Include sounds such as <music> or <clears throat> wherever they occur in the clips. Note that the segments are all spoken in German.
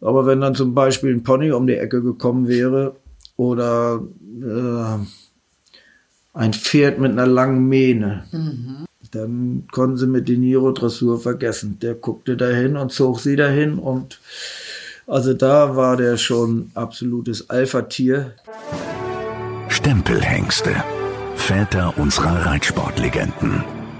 Aber wenn dann zum Beispiel ein Pony um die Ecke gekommen wäre oder äh, ein Pferd mit einer langen Mähne, mhm. dann konnten sie mit De Niro Dressur vergessen. Der guckte dahin und zog sie dahin und also da war der schon absolutes Alpha-Tier. Stempelhengste. Väter unserer Reitsportlegenden.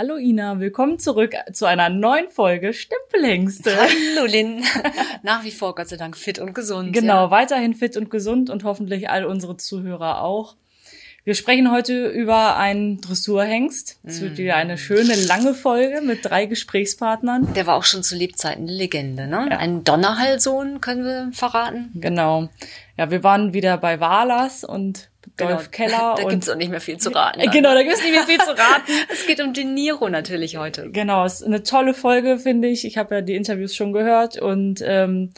Hallo Ina, willkommen zurück zu einer neuen Folge Stempelhengste. Hallo Lynn. <laughs> Nach wie vor Gott sei Dank fit und gesund. Genau, ja. weiterhin fit und gesund und hoffentlich all unsere Zuhörer auch. Wir sprechen heute über einen Dressurhengst. Es wird wieder eine schöne lange Folge mit drei Gesprächspartnern. Der war auch schon zu Lebzeiten eine Legende, ne? Ja. Ein Donnerhallsohn, können wir verraten. Genau. Ja, wir waren wieder bei Walas und Dolph genau. Keller. Da gibt's auch nicht mehr viel zu raten. Dann. Genau, da gibt's nicht mehr viel zu raten. <laughs> es geht um De Niro natürlich heute. Genau, es ist eine tolle Folge, finde ich. Ich habe ja die Interviews schon gehört und ähm,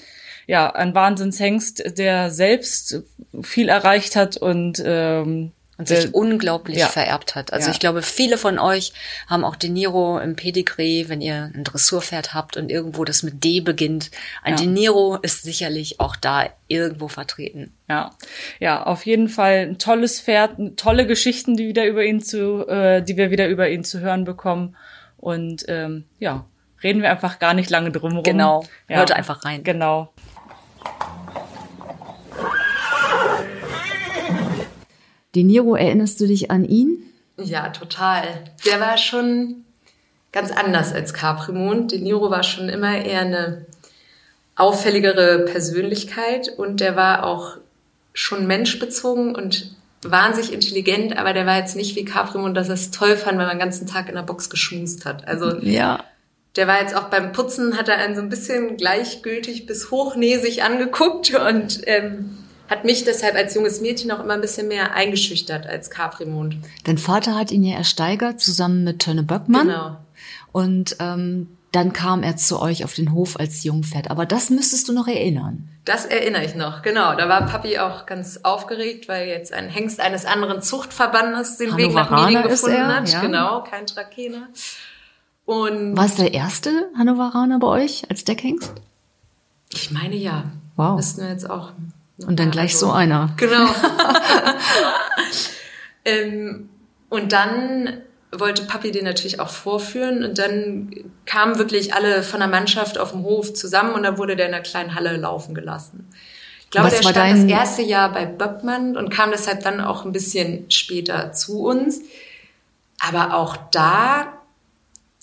ja, ein Wahnsinnshengst, der selbst viel erreicht hat und ähm, und sich äh, unglaublich ja. vererbt hat. Also ja. ich glaube, viele von euch haben auch De Niro im Pedigree, wenn ihr ein Dressurpferd habt und irgendwo das mit D beginnt. Ein ja. De Niro ist sicherlich auch da irgendwo vertreten. Ja, ja, auf jeden Fall ein tolles Pferd, tolle Geschichten, die wieder über ihn zu, äh, die wir wieder über ihn zu hören bekommen. Und ähm, ja, reden wir einfach gar nicht lange drum rum. Genau, hört einfach rein. Genau. De Niro, erinnerst du dich an ihn? Ja, total. Der war schon ganz anders als Caprimond. De Niro war schon immer eher eine auffälligere Persönlichkeit und der war auch schon menschbezogen und wahnsinnig intelligent, aber der war jetzt nicht wie Caprimond, dass er es toll fand, wenn man den ganzen Tag in der Box geschmust hat. Also ja. der war jetzt auch beim Putzen, hat er einen so ein bisschen gleichgültig bis hochnäsig angeguckt und ähm, hat mich deshalb als junges Mädchen auch immer ein bisschen mehr eingeschüchtert als Caprimond. Dein Vater hat ihn ja ersteigert zusammen mit Tönne Böckmann. Genau. Und ähm, dann kam er zu euch auf den Hof als Jungpferd. Aber das müsstest du noch erinnern. Das erinnere ich noch, genau. Da war Papi auch ganz aufgeregt, weil jetzt ein Hengst eines anderen Zuchtverbandes den Weg nach Medien gefunden er, hat. Ja. Genau, kein Trakehner. Und war es der erste Hannoveraner bei euch als Deckhengst? Ich meine ja. Wow. Müssten wir jetzt auch und dann gleich also, so einer. Genau. <laughs> <laughs> ähm, und dann wollte Papi den natürlich auch vorführen und dann kamen wirklich alle von der Mannschaft auf dem Hof zusammen und dann wurde der in einer kleinen Halle laufen gelassen. Ich glaube, Was der stand das erste Jahr bei Böckmann und kam deshalb dann auch ein bisschen später zu uns. Aber auch da,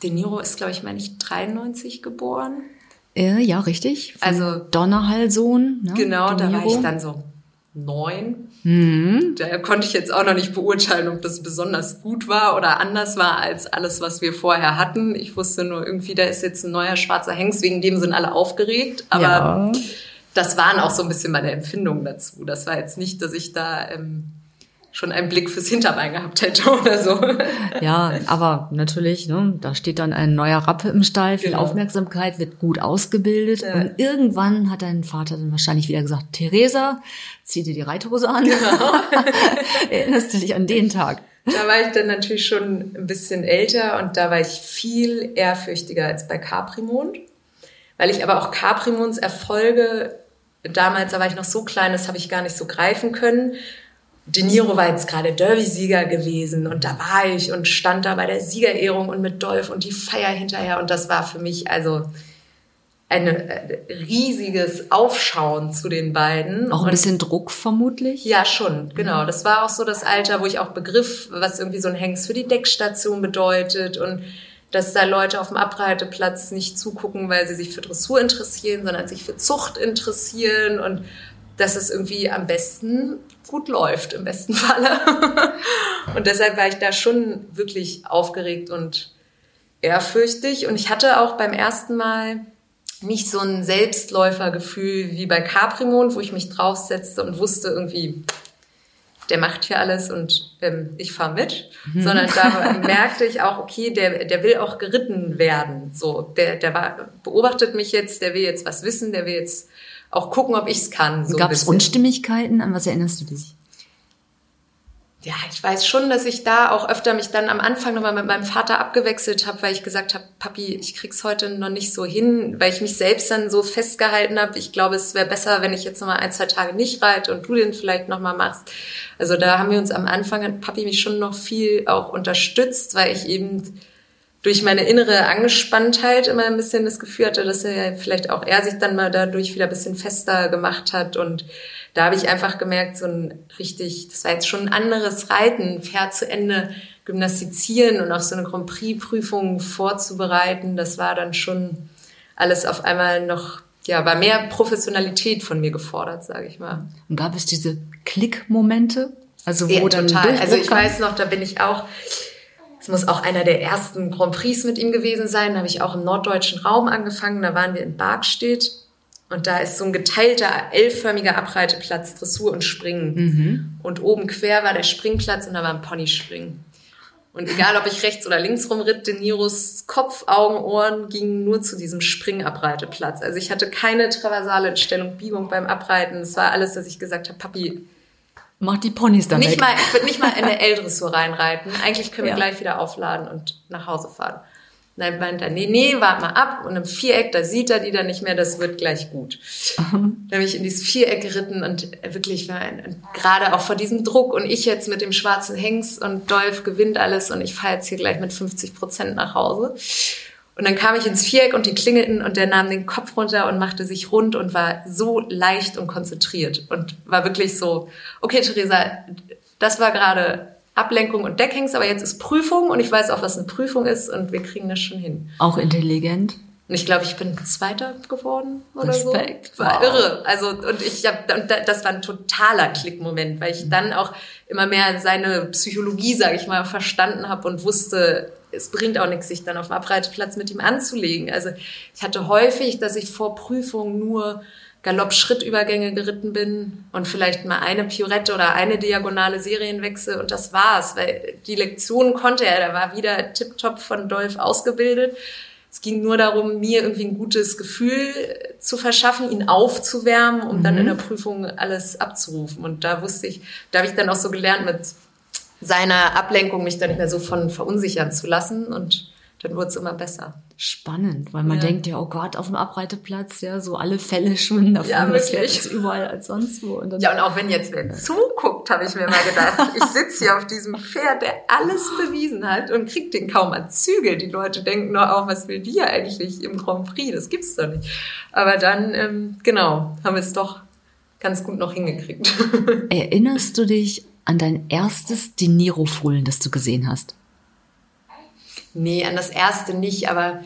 De Niro ist, glaube ich, meine ich, 93 geboren. Äh, ja, richtig. Von also Donnerhallsohn. Ne? Genau, da war ich dann so neun. Mhm. Da konnte ich jetzt auch noch nicht beurteilen, ob das besonders gut war oder anders war als alles, was wir vorher hatten. Ich wusste nur irgendwie, da ist jetzt ein neuer schwarzer Hengst, wegen dem sind alle aufgeregt. Aber ja. das waren auch so ein bisschen meine Empfindungen dazu. Das war jetzt nicht, dass ich da ähm, schon einen Blick fürs Hinterbein gehabt hätte oder so. Ja, aber natürlich, ne, da steht dann ein neuer Rappe im Stall, viel genau. Aufmerksamkeit, wird gut ausgebildet ja. und irgendwann hat dein Vater dann wahrscheinlich wieder gesagt, Theresa, zieh dir die Reithose an. Genau. <laughs> Erinnerst du dich an den Tag? Da war ich dann natürlich schon ein bisschen älter und da war ich viel ehrfürchtiger als bei Caprimond, weil ich aber auch Caprimonds Erfolge damals, da war ich noch so klein, das habe ich gar nicht so greifen können De Niro war jetzt gerade Derby-Sieger gewesen und da war ich und stand da bei der Siegerehrung und mit Dolph und die Feier hinterher und das war für mich also ein äh, riesiges Aufschauen zu den beiden. Auch ein bisschen Druck vermutlich? Ja, schon, genau. Das war auch so das Alter, wo ich auch begriff, was irgendwie so ein Hengst für die Deckstation bedeutet und dass da Leute auf dem Abreiteplatz nicht zugucken, weil sie sich für Dressur interessieren, sondern sich für Zucht interessieren und dass es irgendwie am besten gut läuft, im besten Falle. <laughs> und deshalb war ich da schon wirklich aufgeregt und ehrfürchtig. Und ich hatte auch beim ersten Mal nicht so ein Selbstläufergefühl wie bei Caprimond, wo ich mich draufsetzte und wusste irgendwie, der macht hier alles und ähm, ich fahre mit, mhm. sondern da <laughs> merkte ich auch, okay, der, der will auch geritten werden. So, der, der war, beobachtet mich jetzt, der will jetzt was wissen, der will jetzt auch gucken, ob ich es kann. So Gab es Unstimmigkeiten? An was erinnerst du dich? ja, ich weiß schon, dass ich da auch öfter mich dann am Anfang nochmal mit meinem Vater abgewechselt habe, weil ich gesagt habe, Papi, ich krieg's heute noch nicht so hin, weil ich mich selbst dann so festgehalten habe. Ich glaube, es wäre besser, wenn ich jetzt nochmal ein, zwei Tage nicht reite und du den vielleicht nochmal machst. Also da haben wir uns am Anfang, hat Papi mich schon noch viel auch unterstützt, weil ich eben durch meine innere Angespanntheit immer ein bisschen das Gefühl hatte, dass er vielleicht auch er sich dann mal dadurch wieder ein bisschen fester gemacht hat und da habe ich einfach gemerkt, so ein richtig, das war jetzt schon ein anderes Reiten, Pferd zu Ende gymnastizieren und auf so eine Grand Prix-Prüfung vorzubereiten, das war dann schon alles auf einmal noch, ja, war mehr Professionalität von mir gefordert, sage ich mal. Und gab es diese Klickmomente? Also wo ja, dann total. Also ich weiß noch, da bin ich auch, es muss auch einer der ersten Grand Prix mit ihm gewesen sein, da habe ich auch im norddeutschen Raum angefangen, da waren wir in Barkstedt und da ist so ein geteilter, L-förmiger Abreiteplatz, Dressur und Springen. Mhm. Und oben quer war der Springplatz und da war ein Ponyspringen. Und egal, ob ich rechts oder links rumritt, De Niros Kopf, Augen, Ohren gingen nur zu diesem Springabreiteplatz. Also ich hatte keine traversale Stellung, Biegung beim Abreiten. Es war alles, dass ich gesagt habe, Papi, Mach die Ponys dann nicht weg. Mal, ich würde nicht mal in eine L-Dressur reinreiten. Eigentlich können wir ja. gleich wieder aufladen und nach Hause fahren. Dann meint er, nee, nee, wart mal ab. Und im Viereck, da sieht er die dann nicht mehr, das wird gleich gut. Mhm. Dann bin ich in dieses Viereck geritten und wirklich war gerade auch vor diesem Druck und ich jetzt mit dem schwarzen Hengst und Dolph gewinnt alles und ich fahre jetzt hier gleich mit 50 Prozent nach Hause. Und dann kam ich ins Viereck und die klingelten und der nahm den Kopf runter und machte sich rund und war so leicht und konzentriert und war wirklich so, okay, Theresa, das war gerade Ablenkung und Deckhengst, aber jetzt ist Prüfung und ich weiß auch, was eine Prüfung ist und wir kriegen das schon hin. Auch intelligent. Und ich glaube, ich bin Zweiter geworden oder Respekt. so. War wow. irre. Also und ich habe und das war ein totaler Klickmoment, weil ich dann auch immer mehr seine Psychologie, sage ich mal, verstanden habe und wusste, es bringt auch nichts, sich dann auf dem Abreiteplatz mit ihm anzulegen. Also ich hatte häufig, dass ich vor Prüfung nur Galopp-Schrittübergänge geritten bin und vielleicht mal eine Piorette oder eine diagonale Serienwechsel und das war's, weil die Lektion konnte er, da war wieder tiptop von Dolph ausgebildet. Es ging nur darum, mir irgendwie ein gutes Gefühl zu verschaffen, ihn aufzuwärmen, um mhm. dann in der Prüfung alles abzurufen. Und da wusste ich, da habe ich dann auch so gelernt, mit seiner Ablenkung mich dann nicht mehr so von verunsichern zu lassen und dann wurde es immer besser. Spannend, weil man ja. denkt ja, oh Gott, auf dem Abreiteplatz, ja, so alle Fälle schwimmen davon, ja, das ist überall als sonst wo. Und dann ja, und auch wenn jetzt wer zuguckt, habe ich mir mal gedacht, <laughs> ich sitze hier auf diesem Pferd, der alles bewiesen hat und kriegt den kaum an Zügel. Die Leute denken nur auch, was will die eigentlich im Grand Prix? Das gibt's doch nicht. Aber dann, ähm, genau, haben wir es doch ganz gut noch hingekriegt. <laughs> Erinnerst du dich an dein erstes Dinero-Fohlen, das du gesehen hast? Nee, an das erste nicht, aber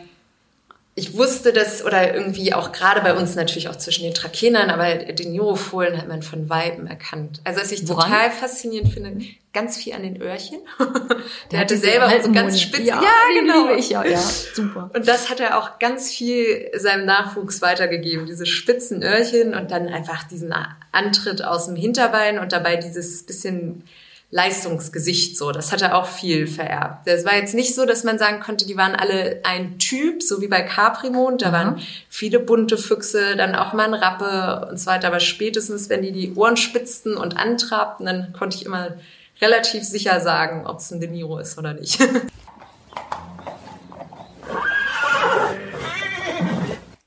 ich wusste das, oder irgendwie auch gerade bei uns natürlich auch zwischen den Trakenern, aber den Neurofohlen hat man von Weiben erkannt. Also was ich Woran? total faszinierend finde, ganz viel an den Öhrchen. Der, <laughs> Der hatte selber so ganz spitze. Ja, ja genau. Ich, ja, ja, super. Und das hat er auch ganz viel seinem Nachwuchs weitergegeben. Diese spitzen Öhrchen und dann einfach diesen Antritt aus dem Hinterbein und dabei dieses bisschen Leistungsgesicht so. Das hat er auch viel vererbt. Das war jetzt nicht so, dass man sagen konnte, die waren alle ein Typ, so wie bei Caprimond. Da mhm. waren viele bunte Füchse, dann auch mal ein Rappe und so weiter. Aber spätestens, wenn die die Ohren spitzten und antrabten, dann konnte ich immer relativ sicher sagen, ob es ein De Niro ist oder nicht. <laughs>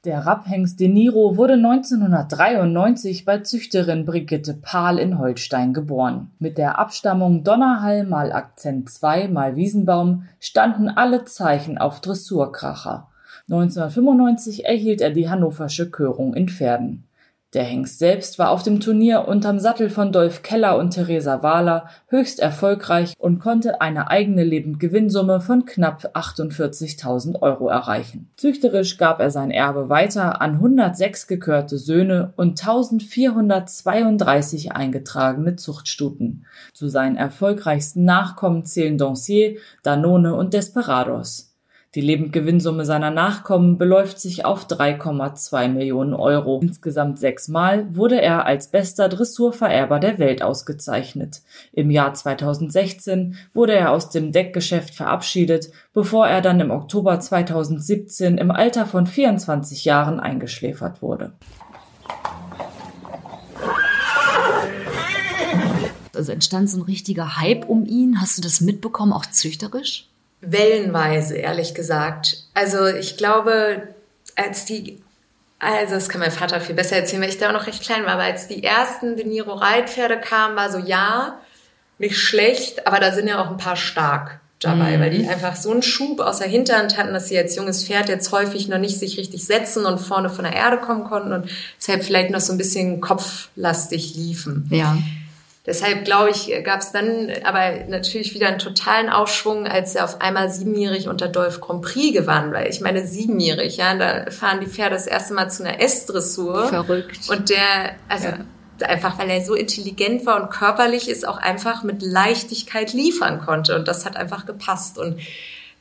Der Rapphengst De Niro wurde 1993 bei Züchterin Brigitte Pahl in Holstein geboren. Mit der Abstammung Donnerhall mal Akzent 2 mal Wiesenbaum standen alle Zeichen auf Dressurkracher. 1995 erhielt er die hannoversche Körung in Pferden. Der Hengst selbst war auf dem Turnier unterm Sattel von Dolf Keller und Theresa Wahler höchst erfolgreich und konnte eine eigene Lebendgewinnsumme von knapp 48.000 Euro erreichen. Züchterisch gab er sein Erbe weiter an 106 gekörte Söhne und 1432 eingetragene Zuchtstuten. Zu seinen erfolgreichsten Nachkommen zählen Dancier, Danone und Desperados. Die Lebendgewinnsumme seiner Nachkommen beläuft sich auf 3,2 Millionen Euro. Insgesamt sechsmal wurde er als bester Dressurvererber der Welt ausgezeichnet. Im Jahr 2016 wurde er aus dem Deckgeschäft verabschiedet, bevor er dann im Oktober 2017 im Alter von 24 Jahren eingeschläfert wurde. Also entstand so ein richtiger Hype um ihn. Hast du das mitbekommen, auch züchterisch? Wellenweise, ehrlich gesagt. Also ich glaube, als die, also das kann mein Vater viel besser erzählen, weil ich da auch noch recht klein war, aber als die ersten De Niro Reitpferde kamen, war so, ja, nicht schlecht, aber da sind ja auch ein paar stark dabei, mhm. weil die einfach so einen Schub aus der Hinterhand hatten, dass sie als junges Pferd jetzt häufig noch nicht sich richtig setzen und vorne von der Erde kommen konnten und deshalb vielleicht noch so ein bisschen kopflastig liefen. Ja. Deshalb glaube ich, gab es dann aber natürlich wieder einen totalen Aufschwung, als er auf einmal siebenjährig unter Dolph Grand Prix gewann, weil ich meine siebenjährig, ja, da fahren die Pferde das erste Mal zu einer S-Dressur. Verrückt. Und der, also ja. einfach, weil er so intelligent war und körperlich ist, auch einfach mit Leichtigkeit liefern konnte und das hat einfach gepasst und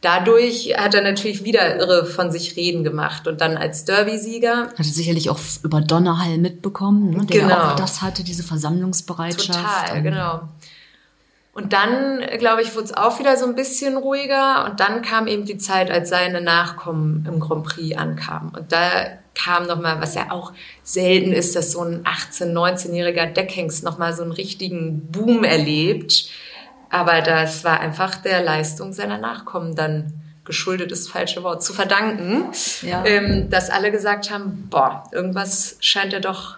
dadurch hat er natürlich wieder irre von sich reden gemacht und dann als Derby-Sieger. Hatte sicherlich auch über Donnerhall mitbekommen, ne, der genau. auch das hatte, diese Versammlungsbereitschaft. Total, genau. Und dann, glaube ich, wurde es auch wieder so ein bisschen ruhiger und dann kam eben die Zeit, als seine Nachkommen im Grand Prix ankamen. Und da kam nochmal, was ja auch selten ist, dass so ein 18-, 19-jähriger Deckhengst nochmal so einen richtigen Boom erlebt aber das war einfach der Leistung seiner Nachkommen dann geschuldet ist falsche Wort, zu verdanken, ja. ähm, dass alle gesagt haben, boah, irgendwas scheint ja doch,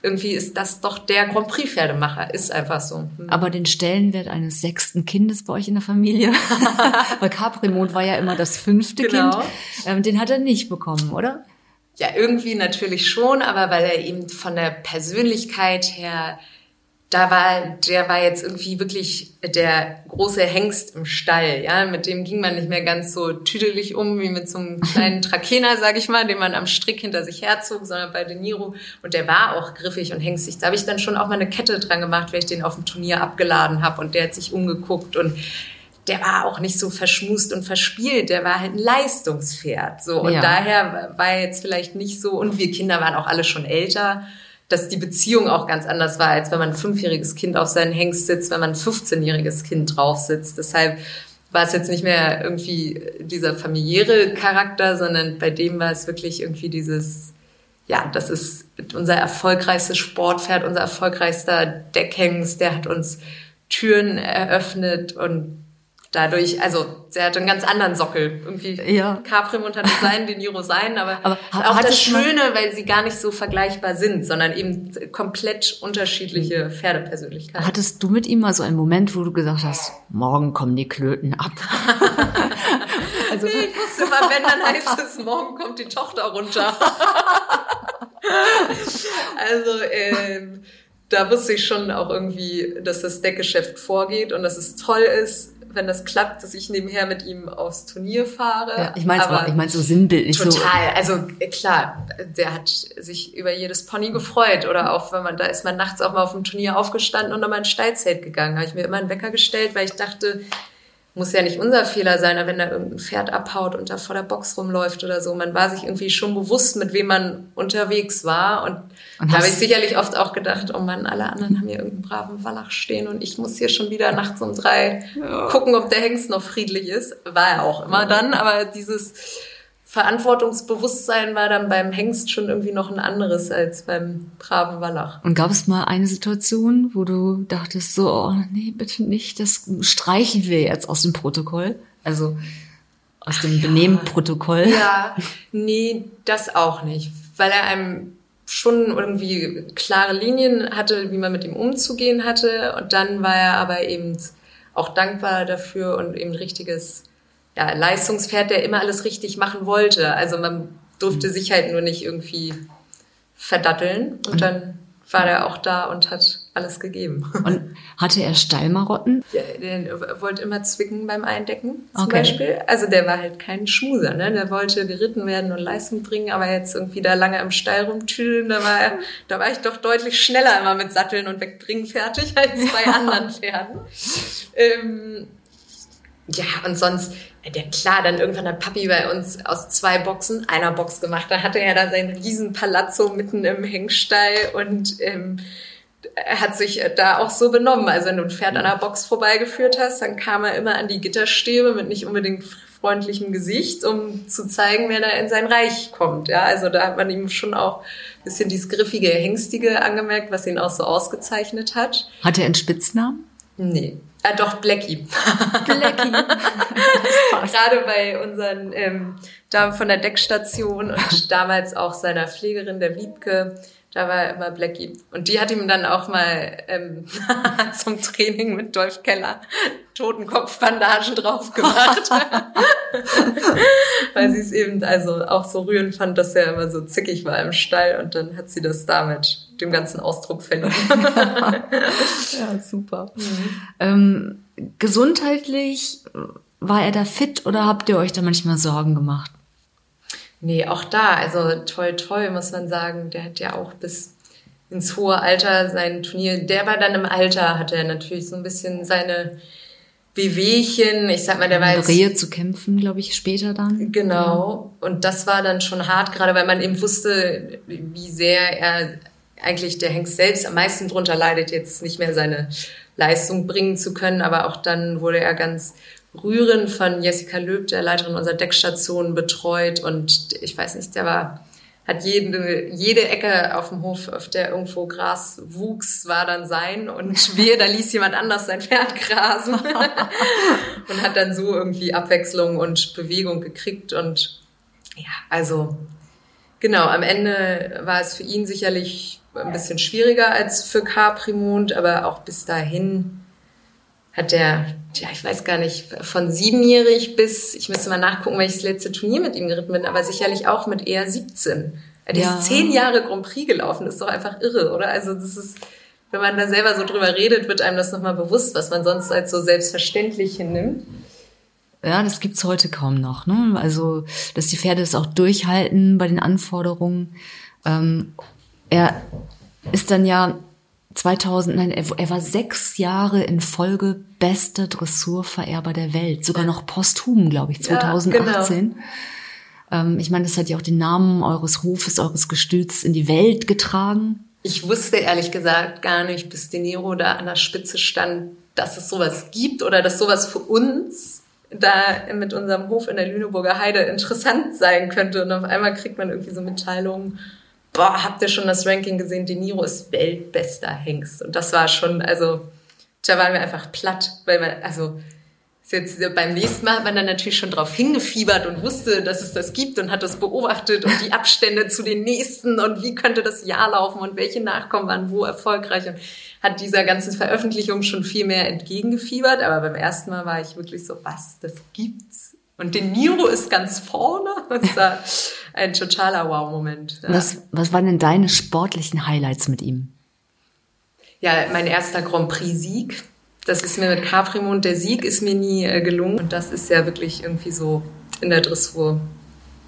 irgendwie ist das doch der Grand Prix Pferdemacher, ist einfach so. Hm. Aber den Stellenwert eines sechsten Kindes bei euch in der Familie, <laughs> weil Caprimond war ja immer das fünfte genau. Kind, ähm, den hat er nicht bekommen, oder? Ja, irgendwie natürlich schon, aber weil er eben von der Persönlichkeit her da war, der war jetzt irgendwie wirklich der große Hengst im Stall, ja, mit dem ging man nicht mehr ganz so tüdelig um wie mit so einem <laughs> kleinen Trakehner, sag ich mal, den man am Strick hinter sich herzog, sondern bei De Niro. Und der war auch griffig und hengstig. Da habe ich dann schon auch mal eine Kette dran gemacht, weil ich den auf dem Turnier abgeladen habe und der hat sich umgeguckt und der war auch nicht so verschmust und verspielt, der war halt ein Leistungspferd, so. Und ja. daher war er jetzt vielleicht nicht so. Und wir Kinder waren auch alle schon älter dass die Beziehung auch ganz anders war, als wenn man ein fünfjähriges Kind auf seinen Hengst sitzt, wenn man ein 15-jähriges Kind drauf sitzt. Deshalb war es jetzt nicht mehr irgendwie dieser familiäre Charakter, sondern bei dem war es wirklich irgendwie dieses, ja, das ist unser erfolgreichstes Sportpferd, unser erfolgreichster Deckhengst, der hat uns Türen eröffnet und dadurch, also der hatte einen ganz anderen Sockel. Irgendwie ja. Caprimund hatte sein, den Niro sein, aber, <laughs> aber auch das Schöne, weil sie gar nicht so vergleichbar sind, sondern eben komplett unterschiedliche Pferdepersönlichkeiten. Hattest du mit ihm mal so einen Moment, wo du gesagt hast, morgen kommen die Klöten ab? <laughs> also, nee, ich wusste immer, wenn, dann heißt es, morgen kommt die Tochter runter. <laughs> also, ähm, da wusste ich schon auch irgendwie, dass das Deckgeschäft vorgeht und dass es toll ist, wenn das klappt, dass ich nebenher mit ihm aufs Turnier fahre. Ja, ich meine ich mein so sinnbildlich. Total. So. Also äh, klar, der hat sich über jedes Pony gefreut. Oder auch wenn man, da ist man nachts auch mal auf dem Turnier aufgestanden und nochmal ein Stallzelt gegangen. Habe ich mir immer einen Wecker gestellt, weil ich dachte, muss ja nicht unser Fehler sein, aber wenn da irgendein Pferd abhaut und da vor der Box rumläuft oder so. Man war sich irgendwie schon bewusst, mit wem man unterwegs war. Und, und da habe ich sicherlich oft auch gedacht, oh Mann, alle anderen haben hier irgendeinen braven Wallach stehen und ich muss hier schon wieder nachts um drei ja. gucken, ob der Hengst noch friedlich ist. War er auch immer dann, aber dieses Verantwortungsbewusstsein war dann beim Hengst schon irgendwie noch ein anderes als beim braven Wallach. Und gab es mal eine Situation, wo du dachtest, so, oh, nee, bitte nicht, das streichen wir jetzt aus dem Protokoll? Also aus dem ja. Benehmenprotokoll? Ja, nee, das auch nicht, weil er einem schon irgendwie klare Linien hatte, wie man mit ihm umzugehen hatte. Und dann war er aber eben auch dankbar dafür und eben richtiges ja, Leistungspferd, der immer alles richtig machen wollte. Also man durfte sich halt nur nicht irgendwie verdatteln und dann war er auch da und hat alles gegeben. Und hatte er Stallmarotten? Ja, der wollte immer zwicken beim Eindecken zum okay. Beispiel. Also der war halt kein Schmuser, ne? Der wollte geritten werden und Leistung bringen, aber jetzt irgendwie da lange im Stall rumtüdeln, da war, er, da war ich doch deutlich schneller immer mit Satteln und Wegbringen fertig als bei <laughs> anderen Pferden. ähm, ja, und sonst der klar, dann irgendwann hat Papi bei uns aus zwei Boxen einer Box gemacht. Da hatte er da sein riesen Palazzo mitten im Hängstall und ähm, er hat sich da auch so benommen. Also wenn du ein Pferd an der Box vorbeigeführt hast, dann kam er immer an die Gitterstäbe mit nicht unbedingt freundlichem Gesicht, um zu zeigen, wer da in sein Reich kommt. Ja, also da hat man ihm schon auch ein bisschen dieses griffige, hängstige angemerkt, was ihn auch so ausgezeichnet hat. Hat er einen Spitznamen? Nee. Ah, doch, Blackie. Blackie. <laughs> Gerade bei unseren ähm, Damen von der Deckstation und <laughs> damals auch seiner Pflegerin, der Wiebke, da war er immer Blackie. Und die hat ihm dann auch mal ähm, <laughs> zum Training mit Dolph Keller Totenkopfbandagen drauf gemacht. <laughs> Weil sie es eben also auch so rührend fand, dass er immer so zickig war im Stall und dann hat sie das damit dem ganzen Ausdruck verliehen. <laughs> ja, super. Mhm. Ähm, gesundheitlich war er da fit oder habt ihr euch da manchmal Sorgen gemacht? Nee, auch da, also toll, toll, muss man sagen. Der hat ja auch bis ins hohe Alter sein Turnier. Der war dann im Alter, hatte er natürlich so ein bisschen seine Wehwehchen. Ich sag mal, der war jetzt. Rehe zu kämpfen, glaube ich, später dann. Genau. Ja. Und das war dann schon hart, gerade weil man eben wusste, wie sehr er eigentlich der Hengst selbst am meisten drunter leidet, jetzt nicht mehr seine Leistung bringen zu können. Aber auch dann wurde er ganz Rühren von Jessica Löb, der Leiterin unserer Deckstation, betreut. Und ich weiß nicht, der war, hat jede, jede Ecke auf dem Hof, auf der irgendwo Gras wuchs, war dann sein. Und <laughs> wir, da ließ jemand anders sein Pferd grasen. <laughs> und hat dann so irgendwie Abwechslung und Bewegung gekriegt. Und ja, also genau, am Ende war es für ihn sicherlich ein bisschen schwieriger als für Caprimond, aber auch bis dahin hat der, ja, ich weiß gar nicht, von siebenjährig bis, ich müsste mal nachgucken, das letzte Turnier mit ihm geritten bin, aber sicherlich auch mit eher 17. Er ja. ist zehn Jahre Grand Prix gelaufen, das ist doch einfach irre, oder? Also das ist, wenn man da selber so drüber redet, wird einem das nochmal bewusst, was man sonst als so selbstverständlich hinnimmt. Ja, das gibt's heute kaum noch. Ne? Also, dass die Pferde es auch durchhalten bei den Anforderungen. Ähm, er ist dann ja 2000, nein, er, er war sechs Jahre in Folge bester Dressurvererber der Welt, sogar noch posthum, glaube ich, 2018. Ja, genau. ähm, ich meine, das hat ja auch den Namen eures Hofes, eures Gestüts in die Welt getragen. Ich wusste ehrlich gesagt gar nicht, bis De Niro da an der Spitze stand, dass es sowas gibt oder dass sowas für uns da mit unserem Hof in der Lüneburger Heide interessant sein könnte. Und auf einmal kriegt man irgendwie so Mitteilungen, boah, habt ihr schon das Ranking gesehen? De Niro ist weltbester Hengst. Und das war schon, also, da waren wir einfach platt, weil man, also, jetzt beim nächsten Mal hat man dann natürlich schon drauf hingefiebert und wusste, dass es das gibt und hat das beobachtet und die Abstände zu den nächsten und wie könnte das Jahr laufen und welche Nachkommen waren wo erfolgreich und hat dieser ganzen Veröffentlichung schon viel mehr entgegengefiebert. Aber beim ersten Mal war ich wirklich so, was, das gibt's? Und den Niro ist ganz vorne. <laughs> Das war ein totaler Wow-Moment. Ja. Was, was waren denn deine sportlichen Highlights mit ihm? Ja, mein erster Grand Prix-Sieg. Das ist mir mit Caprimund, der Sieg ist mir nie äh, gelungen. Und das ist ja wirklich irgendwie so in der Dressur.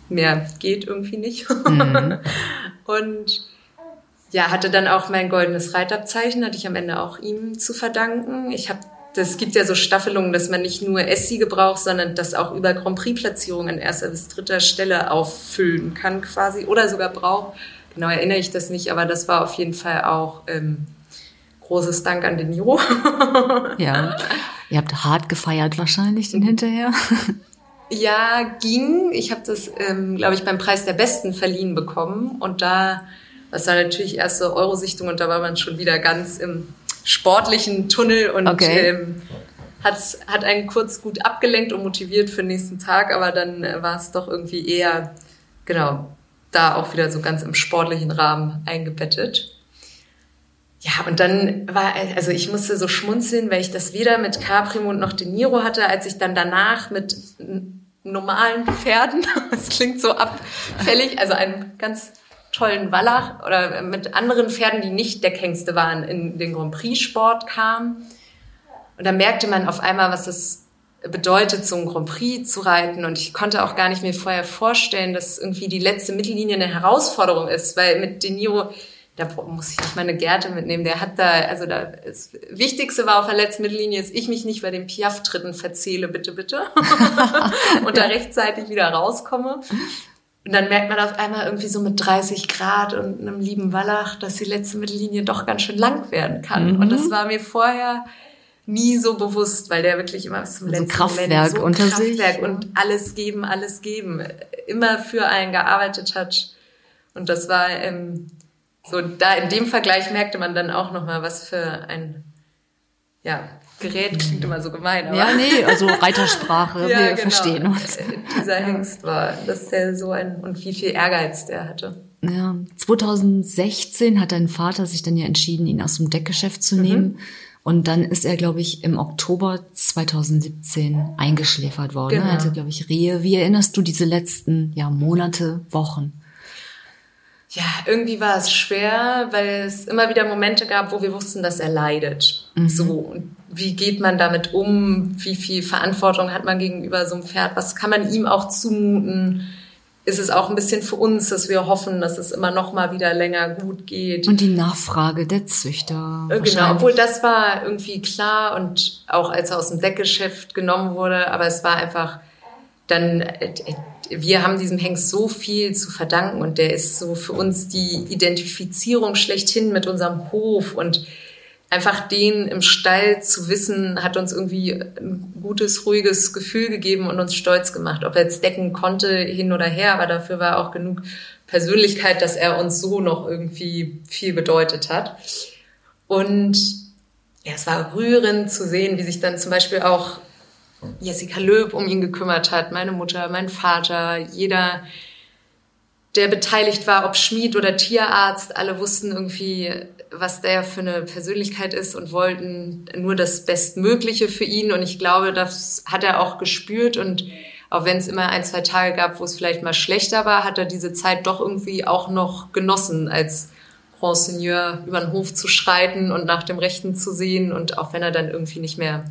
Mehr geht irgendwie nicht. Mhm. <laughs> Und ja, hatte dann auch mein goldenes Reitabzeichen, hatte ich am Ende auch ihm zu verdanken. Ich habe das gibt ja so Staffelungen, dass man nicht nur S-Siege braucht, sondern das auch über Grand Prix-Platzierungen an erster bis dritter Stelle auffüllen kann quasi oder sogar braucht. Genau erinnere ich das nicht, aber das war auf jeden Fall auch ähm, großes Dank an den Niro. <laughs> ja, ihr habt hart gefeiert wahrscheinlich den hinterher. <laughs> ja, ging. Ich habe das, ähm, glaube ich, beim Preis der Besten verliehen bekommen und da, das war natürlich erste Eurosichtung und da war man schon wieder ganz im sportlichen Tunnel und okay. ähm, hat's, hat einen kurz gut abgelenkt und motiviert für den nächsten Tag, aber dann äh, war es doch irgendwie eher, genau, da auch wieder so ganz im sportlichen Rahmen eingebettet. Ja, und dann war, also ich musste so schmunzeln, weil ich das weder mit Caprimo und noch De Niro hatte, als ich dann danach mit normalen Pferden, <laughs> das klingt so abfällig, also ein ganz tollen Wallach oder mit anderen Pferden, die nicht Deckhengste waren, in den Grand Prix-Sport kam. Und da merkte man auf einmal, was es bedeutet, so ein Grand Prix zu reiten. Und ich konnte auch gar nicht mir vorher vorstellen, dass irgendwie die letzte Mittellinie eine Herausforderung ist, weil mit De Niro da muss ich nicht meine Gerte mitnehmen. Der hat da, also da, das Wichtigste war auf der letzten Mittellinie, dass ich mich nicht bei den Piaf-Tritten verzähle, bitte, bitte. <laughs> und da rechtzeitig wieder rauskomme. Und dann merkt man auf einmal irgendwie so mit 30 Grad und einem lieben Wallach, dass die letzte Mittellinie doch ganz schön lang werden kann. Mhm. Und das war mir vorher nie so bewusst, weil der wirklich immer bis zum letzten so Kraftwerk Moment so unter Kraftwerk sich. und alles geben, alles geben, immer für einen gearbeitet hat. Und das war ähm, so, da in dem Vergleich merkte man dann auch nochmal, was für ein ja, Gerät klingt immer so gemein. Aber ja, nee, also Reitersprache, <laughs> ja, wir genau. verstehen uns. Äh, dieser Hengst war, dass der so ein, und wie viel Ehrgeiz der hatte. Ja, 2016 hat dein Vater sich dann ja entschieden, ihn aus dem Deckgeschäft zu nehmen. Mhm. Und dann ist er, glaube ich, im Oktober 2017 eingeschläfert worden. Genau. Er hatte, glaube ich, Rehe. Wie erinnerst du diese letzten ja, Monate, Wochen? Ja, irgendwie war es schwer, weil es immer wieder Momente gab, wo wir wussten, dass er leidet. Mhm. So, und wie geht man damit um? Wie viel Verantwortung hat man gegenüber so einem Pferd? Was kann man ihm auch zumuten? Ist es auch ein bisschen für uns, dass wir hoffen, dass es immer noch mal wieder länger gut geht? Und die Nachfrage der Züchter. Äh, genau, obwohl das war irgendwie klar und auch als er aus dem Deckgeschäft genommen wurde, aber es war einfach dann äh, wir haben diesem Hengst so viel zu verdanken und der ist so für uns die Identifizierung schlechthin mit unserem Hof und einfach den im Stall zu wissen, hat uns irgendwie ein gutes, ruhiges Gefühl gegeben und uns stolz gemacht. Ob er jetzt decken konnte, hin oder her, aber dafür war auch genug Persönlichkeit, dass er uns so noch irgendwie viel bedeutet hat. Und ja, es war rührend zu sehen, wie sich dann zum Beispiel auch Jessica Löb um ihn gekümmert hat, meine Mutter, mein Vater, jeder, der beteiligt war, ob Schmied oder Tierarzt, alle wussten irgendwie, was der für eine Persönlichkeit ist und wollten nur das Bestmögliche für ihn. Und ich glaube, das hat er auch gespürt. Und auch wenn es immer ein, zwei Tage gab, wo es vielleicht mal schlechter war, hat er diese Zeit doch irgendwie auch noch genossen, als Grand Seigneur über den Hof zu schreiten und nach dem Rechten zu sehen. Und auch wenn er dann irgendwie nicht mehr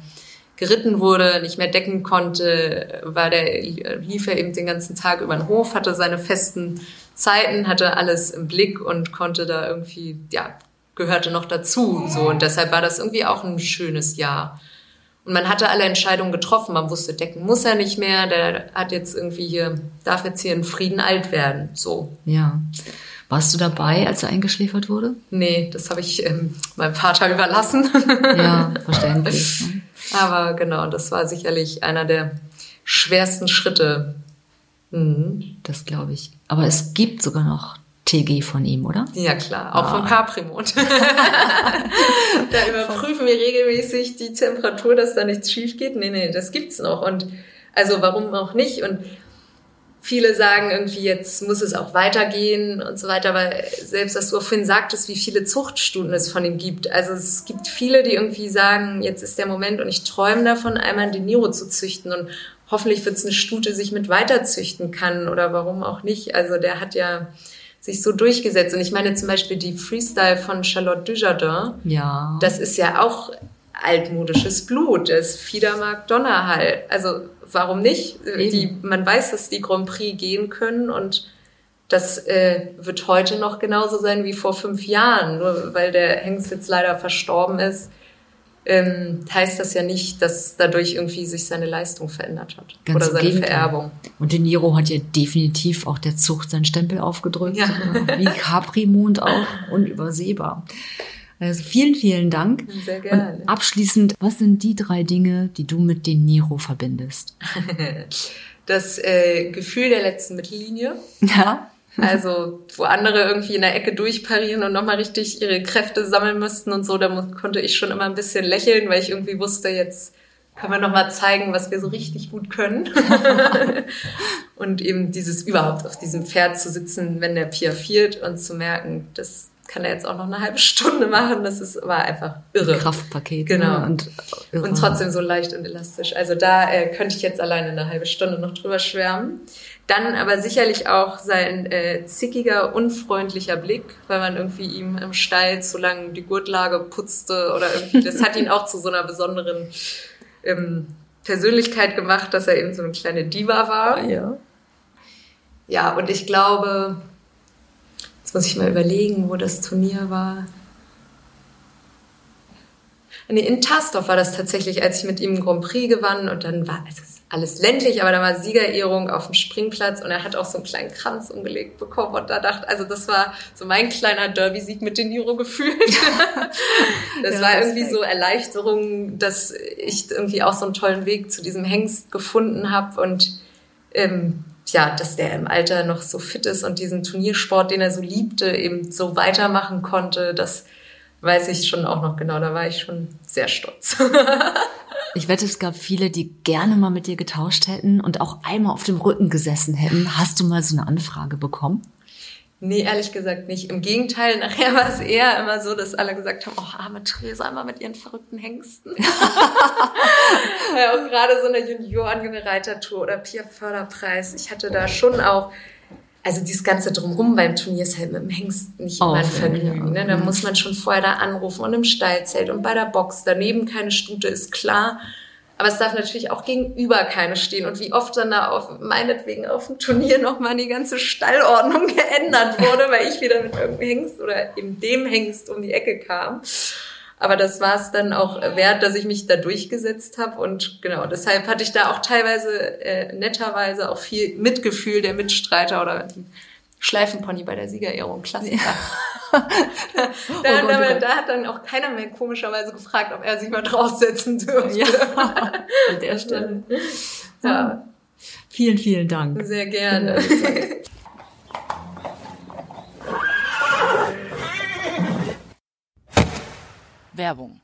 geritten wurde, nicht mehr decken konnte, war der, lief er eben den ganzen Tag über den Hof, hatte seine festen Zeiten, hatte alles im Blick und konnte da irgendwie, ja, gehörte noch dazu, so. Und deshalb war das irgendwie auch ein schönes Jahr. Und man hatte alle Entscheidungen getroffen. Man wusste, decken muss er nicht mehr. Der hat jetzt irgendwie hier, darf jetzt hier in Frieden alt werden, so. Ja. Warst du dabei, als er eingeschläfert wurde? Nee, das habe ich ähm, meinem Vater überlassen. Ja, <laughs> verständlich. Ne? Aber genau, das war sicherlich einer der schwersten Schritte. Mhm. Das glaube ich. Aber es gibt sogar noch TG von ihm, oder? Ja, klar. Auch ah. von Caprimond. <laughs> da überprüfen wir regelmäßig die Temperatur, dass da nichts schief geht. Nee, nee, das gibt's noch. Und also warum auch nicht? Und Viele sagen irgendwie, jetzt muss es auch weitergehen und so weiter, weil selbst, was du auch vorhin sagtest, wie viele Zuchtstunden es von ihm gibt. Also es gibt viele, die irgendwie sagen, jetzt ist der Moment und ich träume davon, einmal den Niro zu züchten und hoffentlich wird es eine Stute sich mit weiterzüchten kann oder warum auch nicht. Also der hat ja sich so durchgesetzt. Und ich meine zum Beispiel die Freestyle von Charlotte Dujardin. Ja. Das ist ja auch altmodisches Blut. Das Fiedermark Donnerhall. Also warum nicht? Die, man weiß, dass die Grand Prix gehen können und das äh, wird heute noch genauso sein wie vor fünf Jahren. Nur weil der Hengst jetzt leider verstorben ist, ähm, heißt das ja nicht, dass dadurch irgendwie sich seine Leistung verändert hat. Ganz oder seine Gegenteil. Vererbung. Und De Niro hat ja definitiv auch der Zucht seinen Stempel aufgedrückt. Ja. Wie Capri-Mond auch, unübersehbar. Also vielen, vielen Dank. Sehr gerne. Und abschließend, was sind die drei Dinge, die du mit den Niro verbindest? <laughs> Das äh, Gefühl der letzten Mittellinie. Ja. Also, wo andere irgendwie in der Ecke durchparieren und nochmal richtig ihre Kräfte sammeln müssten und so, da konnte ich schon immer ein bisschen lächeln, weil ich irgendwie wusste, jetzt können wir nochmal zeigen, was wir so richtig gut können. <laughs> und eben dieses überhaupt auf diesem Pferd zu sitzen, wenn der piafiert und zu merken, das kann er jetzt auch noch eine halbe Stunde machen. Das ist aber einfach irre. Kraftpaket. Genau. Ne? Und, irre. und trotzdem so leicht und elastisch. Also da äh, könnte ich jetzt alleine eine halbe Stunde noch drüber schwärmen. Dann aber sicherlich auch sein äh, zickiger, unfreundlicher Blick, weil man irgendwie ihm im Stall zu lange die Gurtlage putzte oder irgendwie, das hat ihn auch zu so einer besonderen ähm, Persönlichkeit gemacht, dass er eben so eine kleine Diva war. Ja. Ja, und ich glaube, muss ich mal überlegen, wo das Turnier war. Nee, in Tastorf war das tatsächlich, als ich mit ihm Grand Prix gewann und dann war es alles ländlich, aber da war Siegerehrung auf dem Springplatz und er hat auch so einen kleinen Kranz umgelegt bekommen und da dachte, also das war so mein kleiner Derby-Sieg mit den Niro gefühlt. <laughs> das ja, war irgendwie so Erleichterung, dass ich irgendwie auch so einen tollen Weg zu diesem Hengst gefunden habe und ähm, ja, dass der im Alter noch so fit ist und diesen Turniersport, den er so liebte, eben so weitermachen konnte, das weiß ich schon auch noch genau. Da war ich schon sehr stolz. <laughs> ich wette, es gab viele, die gerne mal mit dir getauscht hätten und auch einmal auf dem Rücken gesessen hätten. Hast du mal so eine Anfrage bekommen? Nee, ehrlich gesagt nicht. Im Gegenteil, nachher war es eher immer so, dass alle gesagt haben, oh, arme Theresa, einmal mit ihren verrückten Hengsten. <laughs> ja, auch gerade so eine Junioren-Reitertour oder Pier-Förderpreis. Ich hatte da schon auch also dieses ganze Drumherum beim Turnier ist halt mit dem Hengst nicht immer ein Vergnügen. Ne? Da muss man schon vorher da anrufen und im Stallzelt und bei der Box. Daneben keine Stute ist klar. Aber es darf natürlich auch gegenüber keine stehen. Und wie oft dann da auf, meinetwegen auf dem Turnier nochmal die ganze Stallordnung <laughs> geändert wurde, weil ich wieder mit irgendeinem Hengst oder eben dem Hengst um die Ecke kam. Aber das war es dann auch wert, dass ich mich da durchgesetzt habe. Und genau, deshalb hatte ich da auch teilweise äh, netterweise auch viel Mitgefühl der Mitstreiter oder Schleifenpony bei der Siegerehrung, Klassiker. Ja. <laughs> da, oh Gott, da, oh da, hat dann auch keiner mehr komischerweise gefragt, ob er sich mal draufsetzen dürfte. Ja, <laughs> an der Stelle. Ja. Vielen, vielen Dank. Sehr gerne. Werbung.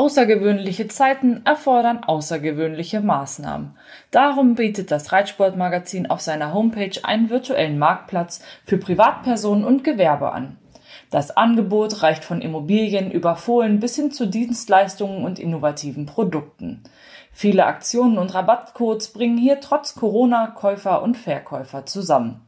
Außergewöhnliche Zeiten erfordern außergewöhnliche Maßnahmen. Darum bietet das Reitsportmagazin auf seiner Homepage einen virtuellen Marktplatz für Privatpersonen und Gewerbe an. Das Angebot reicht von Immobilien über Fohlen bis hin zu Dienstleistungen und innovativen Produkten. Viele Aktionen und Rabattcodes bringen hier trotz Corona Käufer und Verkäufer zusammen.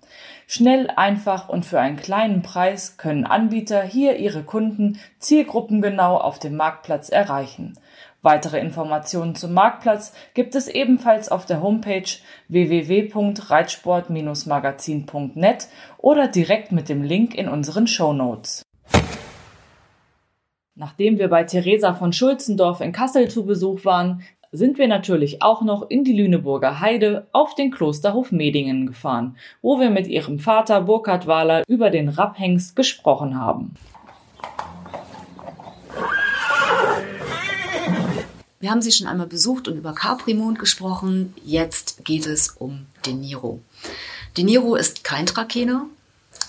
Schnell, einfach und für einen kleinen Preis können Anbieter hier ihre Kunden zielgruppengenau auf dem Marktplatz erreichen. Weitere Informationen zum Marktplatz gibt es ebenfalls auf der Homepage www.reitsport-magazin.net oder direkt mit dem Link in unseren Show Notes. Nachdem wir bei Theresa von Schulzendorf in Kassel zu Besuch waren, sind wir natürlich auch noch in die Lüneburger Heide auf den Klosterhof Medingen gefahren, wo wir mit ihrem Vater Burkhard Wahler über den Rapphengst gesprochen haben. Wir haben sie schon einmal besucht und über Caprimond gesprochen. Jetzt geht es um De Niro. De Niro ist kein Trakener,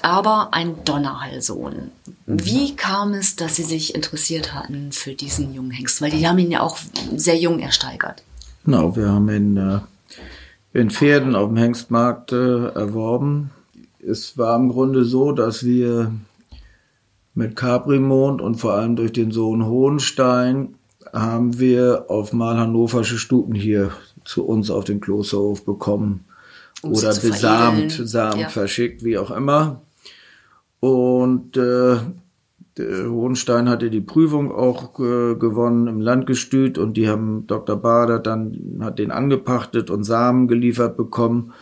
aber ein Donnerhallsohn. Wie kam es, dass Sie sich interessiert hatten für diesen jungen Hengst? Weil die haben ihn ja auch sehr jung ersteigert. Genau, wir haben ihn äh, in Pferden auf dem Hengstmarkt äh, erworben. Es war im Grunde so, dass wir mit Caprimond und vor allem durch den Sohn Hohenstein haben wir auf mal hannoversche Stuten hier zu uns auf den Klosterhof bekommen. Um oder besamt, samt ja. verschickt, wie auch immer. Und äh, Hohenstein hatte die Prüfung auch äh, gewonnen im Landgestüt und die haben Dr. Bader dann hat den angepachtet und Samen geliefert bekommen.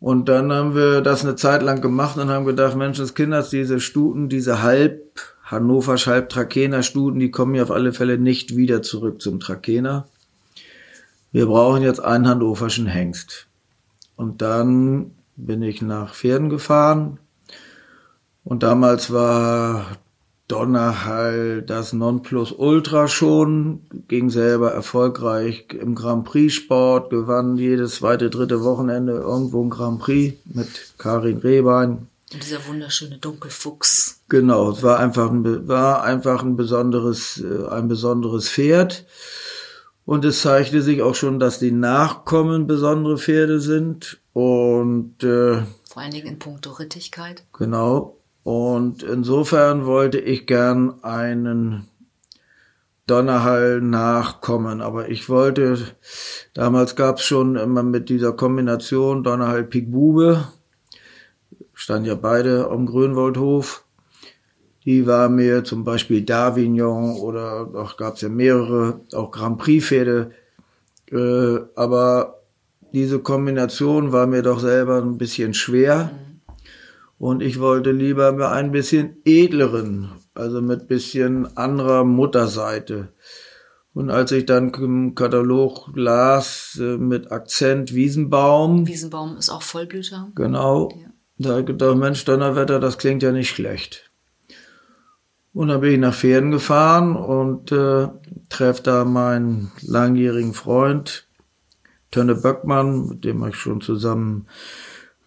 Und dann haben wir das eine Zeit lang gemacht und haben gedacht, Menschenskinders, diese Stuten, diese halb Hannovers halb Trakener Stuten, die kommen ja auf alle Fälle nicht wieder zurück zum Trakener. Wir brauchen jetzt einen hannoverschen Hengst. Und dann bin ich nach Pferden gefahren, und damals war Donnerhall das Nonplusultra schon, ging selber erfolgreich im Grand Prix Sport, gewann jedes zweite, dritte Wochenende irgendwo ein Grand Prix mit Karin Rehbein. Und dieser wunderschöne Dunkelfuchs. Genau, es war einfach ein, war einfach ein besonderes, äh, ein besonderes Pferd. Und es zeigte sich auch schon, dass die Nachkommen besondere Pferde sind. Und äh, vor allen Dingen in puncto Rittigkeit. Genau. Und insofern wollte ich gern einen Donnerhall nachkommen. Aber ich wollte, damals gab es schon immer mit dieser Kombination Donnerhall Pik Bube, stand ja beide am Grünwaldhof. Die war mir zum Beispiel Davignon oder auch gab es ja mehrere, auch Grand Prix Pferde. Äh, aber diese Kombination war mir doch selber ein bisschen schwer. Mhm. Und ich wollte lieber mir ein bisschen edleren, also mit bisschen anderer Mutterseite. Und als ich dann im Katalog las äh, mit Akzent Wiesenbaum. Wiesenbaum ist auch Vollblüter. Genau. Ja. Da gedacht, Mensch, Donnerwetter, das klingt ja nicht schlecht. Und dann bin ich nach Pferden gefahren und äh, treffe da meinen langjährigen Freund, Tönne Böckmann, mit dem ich schon zusammen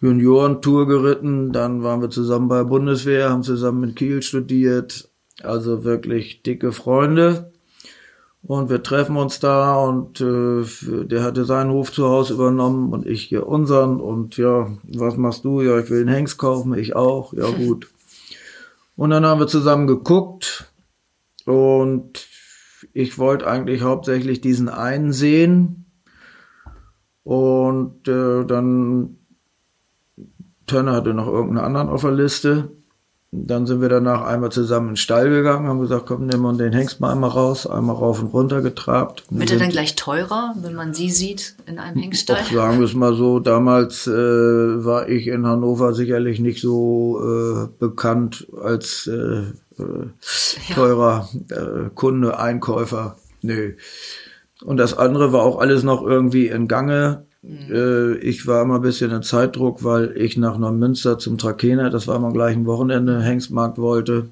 Juniorentour geritten. Dann waren wir zusammen bei Bundeswehr, haben zusammen in Kiel studiert. Also wirklich dicke Freunde. Und wir treffen uns da und äh, der hatte seinen Hof zu Hause übernommen und ich hier unseren. Und ja, was machst du? Ja, ich will einen Hengst kaufen, ich auch. Ja, gut. Und dann haben wir zusammen geguckt und ich wollte eigentlich hauptsächlich diesen einen sehen. Und äh, dann Turner hatte noch irgendeinen anderen auf der Liste. Dann sind wir danach einmal zusammen in den Stall gegangen, haben gesagt, komm, nehmen wir den Hengst mal einmal raus, einmal rauf und runter getrabt. Wird er dann gleich teurer, wenn man sie sieht in einem Hengststall? Auch sagen wir es mal so, damals äh, war ich in Hannover sicherlich nicht so äh, bekannt als äh, äh, teurer äh, Kunde, Einkäufer. Nö. Und das andere war auch alles noch irgendwie in Gange. Mhm. Ich war immer ein bisschen in Zeitdruck, weil ich nach Neumünster zum Trakehner, das war am gleichen Wochenende, Hengstmarkt wollte.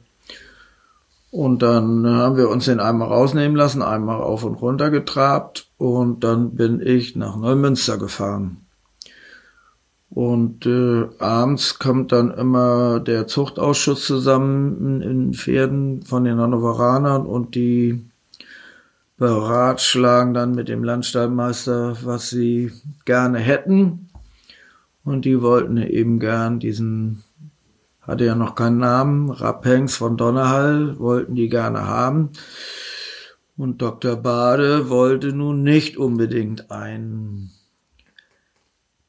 Und dann haben wir uns den einmal rausnehmen lassen, einmal auf und runter getrabt und dann bin ich nach Neumünster gefahren. Und äh, abends kommt dann immer der Zuchtausschuss zusammen in Pferden von den Hannoveranern und die beratschlagen dann mit dem Landstallmeister, was sie gerne hätten. Und die wollten eben gern diesen, hatte ja noch keinen Namen, Rappengs von Donnerhall, wollten die gerne haben. Und Dr. Bade wollte nun nicht unbedingt einen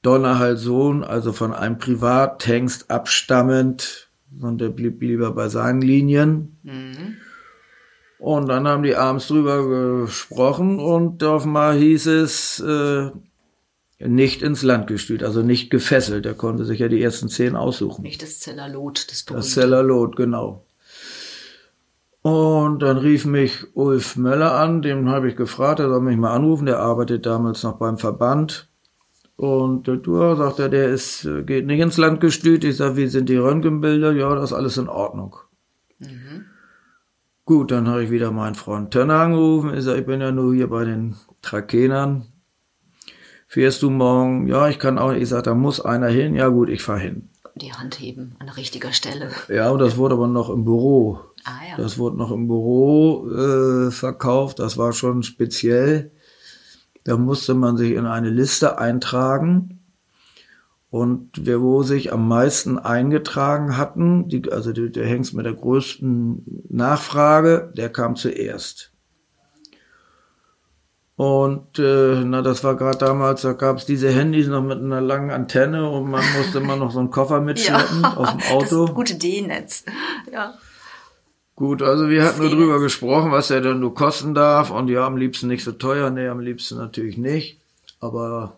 Donnerhall-Sohn, also von einem Privathengst abstammend, sondern der blieb lieber bei seinen Linien. Mhm. Und dann haben die abends drüber gesprochen und auf mal hieß es äh, nicht ins Land gestüt, also nicht gefesselt. Er konnte sich ja die ersten zehn aussuchen. Nicht das Zellerlot, das berühmte. Das Zellerlot, genau. Und dann rief mich Ulf Möller an, dem habe ich gefragt, er soll mich mal anrufen, der arbeitet damals noch beim Verband. Und du, sagt er, der ist, geht nicht ins Land gestüt. Ich sage, wie sind die Röntgenbilder? Ja, das ist alles in Ordnung. Mhm. Gut, dann habe ich wieder meinen Freund Tönner angerufen. Ich sage, ich bin ja nur hier bei den Trakenern. Fährst du morgen? Ja, ich kann auch. Ich sage, da muss einer hin. Ja gut, ich fahre hin. Die Hand heben an richtiger Stelle. Ja, und das wurde aber noch im Büro. Ah, ja. Das wurde noch im Büro äh, verkauft. Das war schon speziell. Da musste man sich in eine Liste eintragen. Und wer wo sich am meisten eingetragen hatten, die, also die, der Hengst mit der größten Nachfrage, der kam zuerst. Und äh, na, das war gerade damals, da gab es diese Handys noch mit einer langen Antenne und man musste immer noch so einen Koffer <laughs> mitschleppen ja, aus dem Auto. Das gute D-Netz. Ja. Gut, also wir hatten nur drüber gesprochen, was er denn nur kosten darf. Und ja, am liebsten nicht so teuer. Nee, am liebsten natürlich nicht. Aber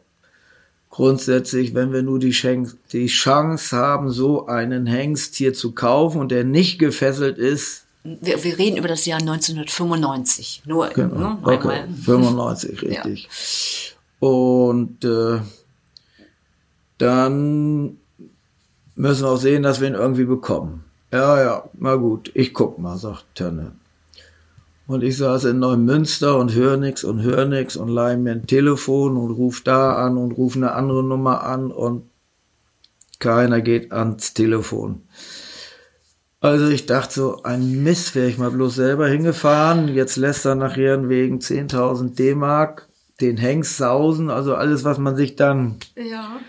grundsätzlich, wenn wir nur die, Chance, die Chance haben, so einen Hengst hier zu kaufen und der nicht gefesselt ist. Wir, wir reden über das Jahr 1995. Nur genau. ne, okay. 95, <laughs> richtig. Ja. Und äh, dann müssen wir auch sehen, dass wir ihn irgendwie bekommen. Ja, ja, na gut, ich guck mal, sagt Tönne. Und ich saß in Neumünster und hör nix und hör nix und leih mir ein Telefon und ruf da an und ruf eine andere Nummer an und keiner geht ans Telefon. Also ich dachte so, ein Mist, wäre ich mal bloß selber hingefahren. Jetzt lässt er nachher wegen 10.000 D-Mark den Hengst sausen, also alles, was man sich dann ja.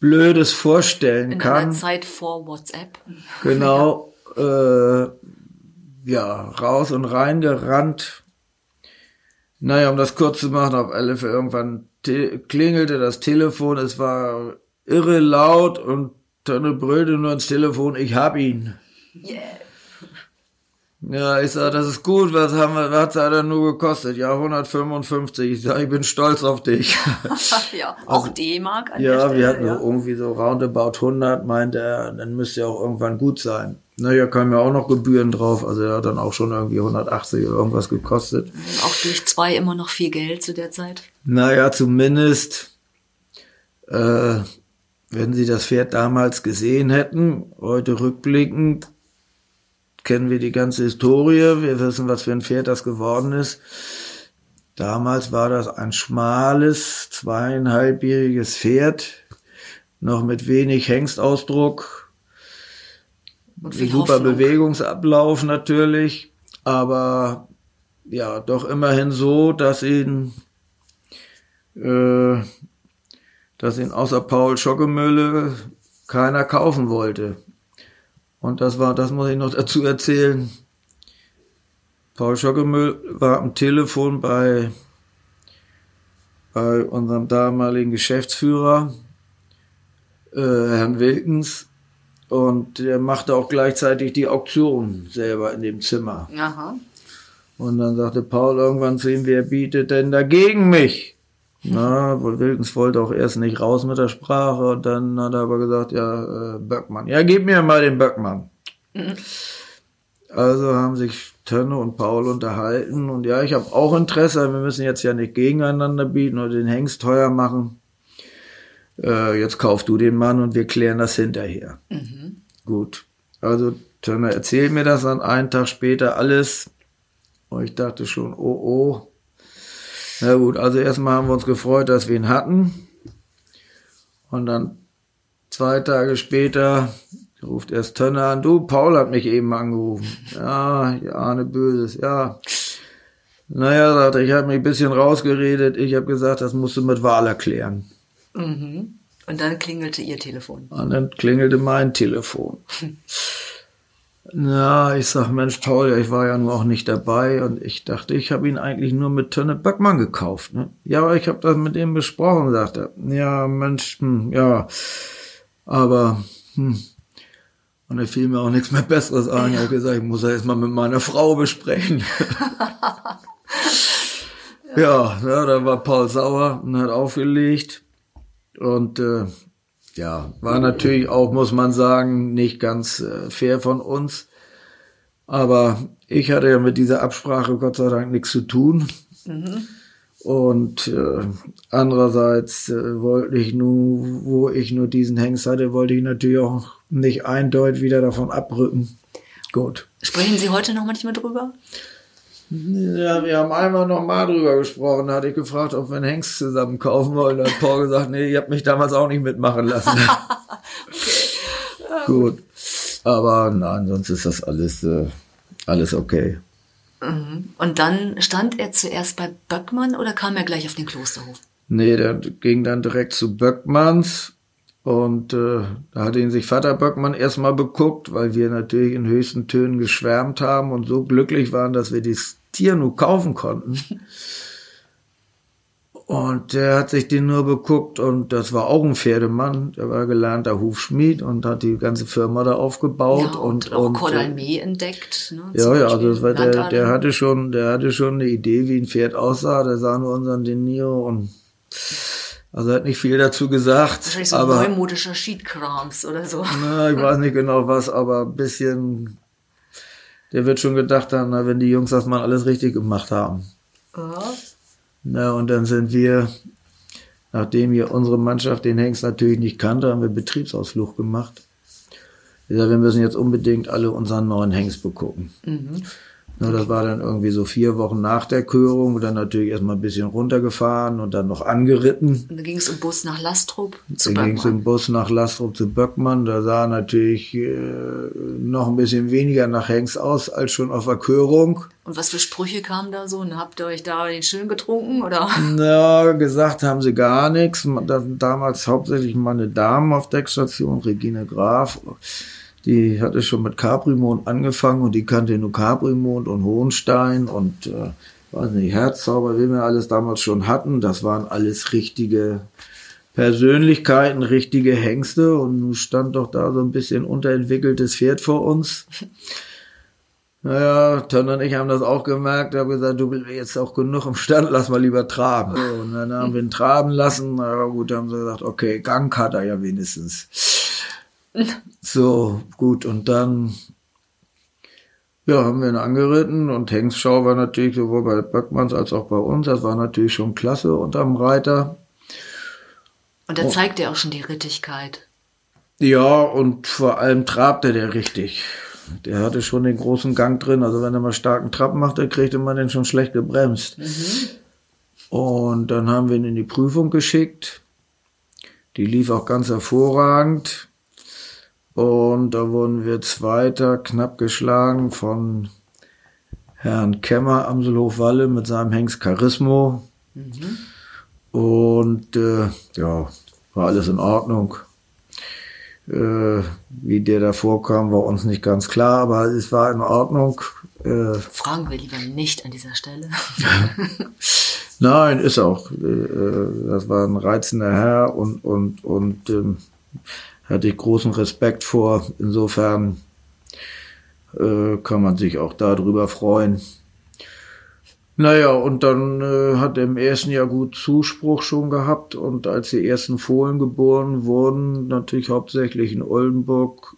Blödes vorstellen in kann. In einer Zeit vor WhatsApp. Genau. ja. Äh, ja, raus und rein gerannt. Naja, um das kurz zu machen, auf alle Fälle irgendwann klingelte das Telefon, es war irre laut und Tonne brüllte nur ins Telefon, ich hab ihn. Yeah. Ja, ich sag, das ist gut, was haben wir, was hat er nur gekostet? Ja, 155. Ich sag, ich bin stolz auf dich. <laughs> ja, auch D-Mark an Also Ja, der Stelle, wir hatten ja. so irgendwie so roundabout 100, meinte er, dann müsste ja auch irgendwann gut sein. Naja, kamen ja auch noch Gebühren drauf, also er hat dann auch schon irgendwie 180 oder irgendwas gekostet. Auch durch zwei immer noch viel Geld zu der Zeit. Naja, zumindest, äh, wenn Sie das Pferd damals gesehen hätten, heute rückblickend, kennen wir die ganze Historie, wir wissen, was für ein Pferd das geworden ist. Damals war das ein schmales, zweieinhalbjähriges Pferd, noch mit wenig Hengstausdruck, super Hoffnung. Bewegungsablauf natürlich, aber ja, doch immerhin so, dass ihn, äh, dass ihn außer Paul Schockemöhle keiner kaufen wollte. Und das war, das muss ich noch dazu erzählen. Paul Schockemöhl war am Telefon bei, bei unserem damaligen Geschäftsführer, äh, Herrn Wilkens, und der machte auch gleichzeitig die Auktion selber in dem Zimmer. Aha. Und dann sagte Paul irgendwann zu ihm, wer bietet denn dagegen mich? Na, Wilkens wollte auch erst nicht raus mit der Sprache und dann hat er aber gesagt, ja, äh, Böckmann. Ja, gib mir mal den Böckmann. Also haben sich Tönne und Paul unterhalten und ja, ich habe auch Interesse, wir müssen jetzt ja nicht gegeneinander bieten oder den Hengst teuer machen. Äh, jetzt kauf du den Mann und wir klären das hinterher. Gut. Also Tönne erzählt mir das dann einen Tag später alles. Und ich dachte schon, oh oh. Na gut, also erstmal haben wir uns gefreut, dass wir ihn hatten. Und dann zwei Tage später ruft erst Tönne an, du, Paul hat mich eben angerufen. Ja, ich ahne Böses, ja. Naja, sagte ich, ich habe mich ein bisschen rausgeredet. Ich habe gesagt, das musst du mit Wahl erklären. Mhm. Und dann klingelte ihr Telefon. Und dann klingelte mein Telefon. <laughs> Na, ich sag, Mensch, Paul, ja, ich war ja nur auch nicht dabei und ich dachte, ich habe ihn eigentlich nur mit Tönne Böckmann gekauft. Ne? Ja, aber ich habe das mit ihm besprochen, sagte er. Ja, Mensch, hm, ja, aber hm. Und da fiel mir auch nichts mehr Besseres ein. Ich habe gesagt, ich muss das jetzt mal mit meiner Frau besprechen. <laughs> ja, ja, da war Paul sauer und hat aufgelegt. Und äh, ja, war natürlich auch, muss man sagen, nicht ganz äh, fair von uns. Aber ich hatte ja mit dieser Absprache Gott sei Dank nichts zu tun. Und äh, andererseits äh, wollte ich nur, wo ich nur diesen Hengst hatte, wollte ich natürlich auch nicht eindeutig wieder davon abrücken. Gut. Sprechen Sie heute noch manchmal drüber? Ja, wir haben einmal noch mal drüber gesprochen. Da hatte ich gefragt, ob wir einen Hengst zusammen kaufen wollen. Da hat Paul gesagt, nee, ihr habt mich damals auch nicht mitmachen lassen. <laughs> Gut. Aber nein, sonst ist das alles, äh, alles okay. Und dann stand er zuerst bei Böckmann oder kam er gleich auf den Klosterhof? Nee, der ging dann direkt zu Böckmanns. Und äh, da hat ihn sich Vater Böckmann erstmal beguckt, weil wir natürlich in höchsten Tönen geschwärmt haben und so glücklich waren, dass wir das Tier nur kaufen konnten. Und der hat sich den nur beguckt und das war auch ein Pferdemann, der war gelernter Hufschmied und hat die ganze Firma da aufgebaut ja, und, und, auch Cordalmee entdeckt. Ne, ja, ja, Beispiel das war der, der hatte schon, der hatte schon eine Idee, wie ein Pferd aussah. Der sah nur unseren De Niro und also hat nicht viel dazu gesagt. Wahrscheinlich so aber neumodischer Sheetkrams oder so. na, ich weiß nicht genau was, aber ein bisschen. Der wird schon gedacht haben, na, wenn die Jungs das mal alles richtig gemacht haben. Ja. Na, und dann sind wir, nachdem wir unsere Mannschaft den Hengst natürlich nicht kannte, haben wir Betriebsausflug gemacht. Ich sag, wir müssen jetzt unbedingt alle unseren neuen Hengst begucken. Nur das war dann irgendwie so vier Wochen nach der Körung und dann natürlich erstmal ein bisschen runtergefahren und dann noch angeritten. Und dann ging es im Bus nach Lastrup zu Dann ging es im Böckmann. Bus nach Lastrup zu Böckmann. Da sah natürlich äh, noch ein bisschen weniger nach Hengst aus als schon auf der Körung. Und was für Sprüche kamen da so? Und habt ihr euch da den schön getrunken oder? <laughs> Na, gesagt haben sie gar nichts. Da- Damals hauptsächlich meine Damen auf Deckstation, Regine Graf. Die hatte schon mit Caprimond angefangen und die kannte nur Caprimond und Hohenstein und äh, weiß nicht, Herzzauber, wie wir alles damals schon hatten. Das waren alles richtige Persönlichkeiten, richtige Hengste und nun stand doch da so ein bisschen unterentwickeltes Pferd vor uns. Naja, Ton und ich haben das auch gemerkt. Ich habe gesagt, du bist jetzt auch genug im Stand, lass mal lieber traben. Und dann haben wir ihn traben lassen. Na gut, haben sie gesagt, okay, Gang hat er ja wenigstens. So, gut, und dann ja, haben wir ihn angeritten und Hengstschau war natürlich sowohl bei Böckmanns als auch bei uns, das war natürlich schon klasse unterm Reiter. Und da zeigt er auch schon die Rittigkeit. Ja, und vor allem trabte der richtig. Der hatte schon den großen Gang drin. Also wenn er mal starken Trab machte, kriegte man den schon schlecht gebremst. Und dann haben wir ihn in die Prüfung geschickt. Die lief auch ganz hervorragend. Und da wurden wir Zweiter, knapp geschlagen von Herrn Kemmer Amselhof Walle mit seinem Hengst Charismo. Und äh, ja, war alles in Ordnung. Äh, wie der da vorkam, war uns nicht ganz klar, aber es war in Ordnung. Äh, Fragen wir lieber nicht an dieser Stelle. <laughs> Nein, ist auch. Äh, Das war ein reizender Herr und, und, und ähm, hatte ich großen Respekt vor. Insofern äh, kann man sich auch darüber freuen. Naja, und dann äh, hat er im ersten Jahr gut Zuspruch schon gehabt und als die ersten Fohlen geboren wurden, natürlich hauptsächlich in Oldenburg,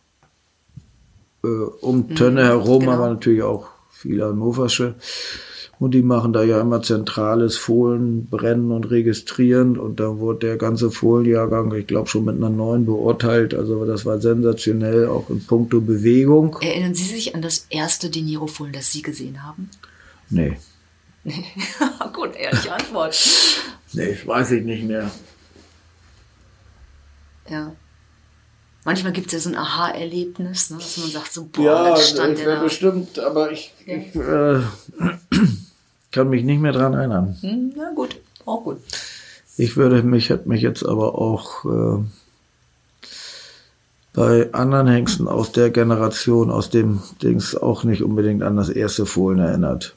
äh, um Tönne herum, genau. aber natürlich auch viele Hannoversche. Und die machen da ja immer zentrales Fohlenbrennen und registrieren. Und dann wurde der ganze Fohlenjahrgang, ich glaube, schon mit einer neuen beurteilt. Also das war sensationell, auch in puncto Bewegung. Erinnern Sie sich an das erste De Niro-Fohlen, das Sie gesehen haben? Nee, <laughs> Gut, ehrliche Antwort. nee, weiß ich nicht mehr. Ja. Manchmal gibt es ja so ein Aha-Erlebnis, ne, dass man sagt, so, boah, Ja, dann ich stand der wäre da. bestimmt, aber ich, ich äh, <clears throat> kann mich nicht mehr dran erinnern. Hm, na gut, auch gut. Ich würde mich, hätte mich jetzt aber auch äh, bei anderen Hengsten aus der Generation, aus dem Dings auch nicht unbedingt an das erste Fohlen erinnert.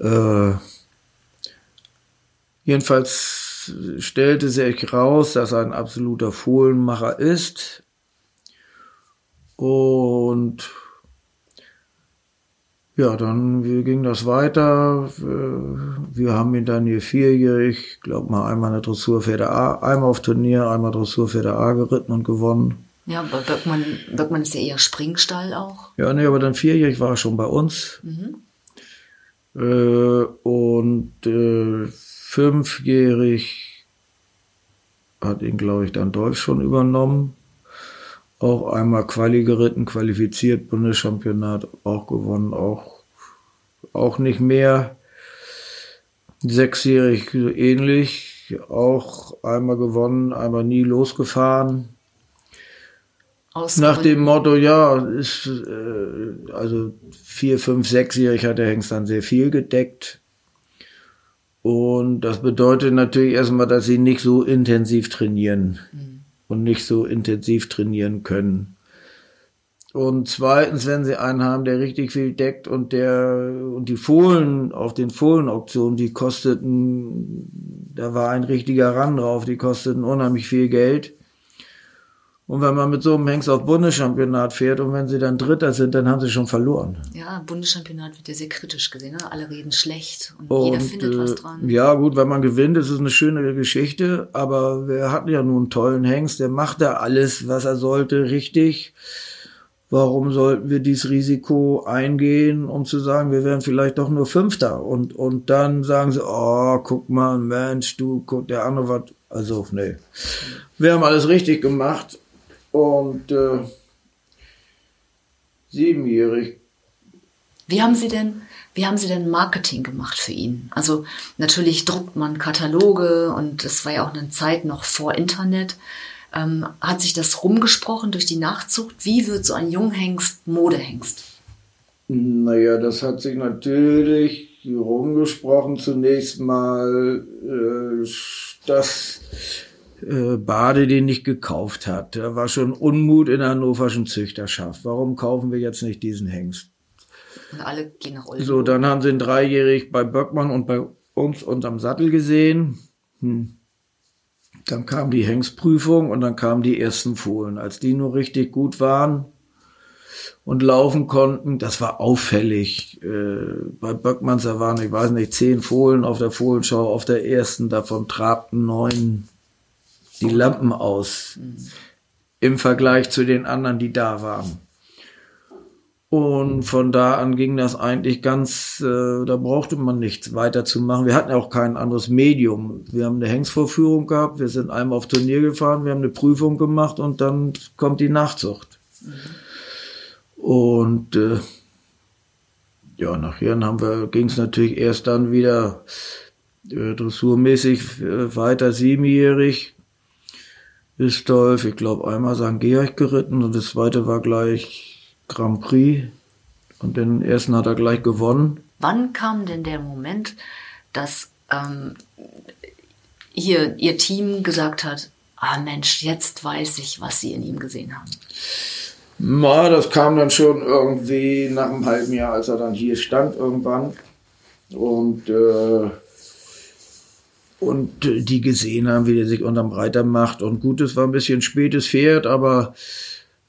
Äh, jedenfalls stellte sich raus, dass er ein absoluter Fohlenmacher ist. Und ja, dann wie ging das weiter. Äh, Wir haben ihn dann hier vierjährig, glaub mal, einmal eine Dressurpferde A, einmal auf Turnier, einmal Dressurpferde A geritten und gewonnen. Ja, bei Böckmann, Böckmann ist ja eher Springstall auch. Ja, nee, aber dann vierjährig war er schon bei uns. Äh, und äh, fünfjährig hat ihn, glaube ich, dann Dolph schon übernommen. Auch einmal Quali geritten, qualifiziert, Bundeschampionat auch gewonnen, auch, auch nicht mehr. Sechsjährig so ähnlich, auch einmal gewonnen, einmal nie losgefahren. Aus Nach dem Motto, ja, ist, äh, also vier, fünf, sechsjährig hat der Hengst dann sehr viel gedeckt. Und das bedeutet natürlich erstmal, dass sie nicht so intensiv trainieren und nicht so intensiv trainieren können. Und zweitens, wenn sie einen haben, der richtig viel deckt und der und die Fohlen auf den Fohlenauktionen, die kosteten, da war ein richtiger Rand drauf, die kosteten unheimlich viel Geld. Und wenn man mit so einem Hengst auf Bundeschampionat fährt und wenn sie dann Dritter sind, dann haben sie schon verloren. Ja, Bundeschampionat wird ja sehr kritisch gesehen. Ne? Alle reden schlecht und, jeder findet äh, was dran. Ja, gut, wenn man gewinnt, ist es eine schöne Geschichte, aber wir hatten ja nun einen tollen Hengst, der macht da alles, was er sollte, richtig. Warum sollten wir dieses Risiko eingehen, um zu sagen, wir wären vielleicht doch nur Fünfter? Und, und dann sagen sie, oh, guck mal, Mensch, du, guck, der andere war, also, nee. Wir haben alles richtig gemacht und äh, siebenjährig Wie haben Sie denn, wie haben Sie denn Marketing gemacht für ihn? Also natürlich druckt man Kataloge und das war ja auch eine Zeit noch vor Internet. Ähm, hat sich das rumgesprochen durch die Nachzucht? Wie wird so ein Junghengst Modehengst? Naja, das hat sich natürlich rumgesprochen. Zunächst mal, äh, dass äh, Bade den nicht gekauft hat. Da war schon Unmut in der hannoverschen Züchterschaft. Warum kaufen wir jetzt nicht diesen Hengst? Und alle gehen nach Oldenburg. So, dann haben sie ihn dreijährig bei Böckmann und bei uns unterm Sattel gesehen. Hm. Dann kam die Hengstprüfung und dann kamen die ersten Fohlen. Als die nur richtig gut waren, und laufen konnten. Das war auffällig. Äh, bei Böckmanns, da waren, ich weiß nicht, zehn Fohlen auf der Fohlenschau. Auf der ersten, davon trabten neun die Lampen aus. Im Vergleich zu den anderen, die da waren. Und von da an ging das eigentlich ganz, äh, da brauchte man nichts weiter zu machen. Wir hatten auch kein anderes Medium. Wir haben eine Hengstvorführung gehabt, wir sind einmal auf Turnier gefahren, wir haben eine Prüfung gemacht und dann kommt die Nachzucht. Mhm. Und äh, ja, nachher haben wir, ging es natürlich erst dann wieder äh, dressurmäßig äh, weiter, siebenjährig. Ist Dolph, ich glaube, einmal St. Georg geritten und das zweite war gleich Grand Prix. Und den ersten hat er gleich gewonnen. Wann kam denn der Moment, dass ähm, hier Ihr Team gesagt hat, ah Mensch, jetzt weiß ich, was Sie in ihm gesehen haben? Na, das kam dann schon irgendwie nach einem halben Jahr, als er dann hier stand irgendwann. Und, äh, und die gesehen haben, wie der sich unterm Breiter macht. Und gut, es war ein bisschen spätes Pferd, aber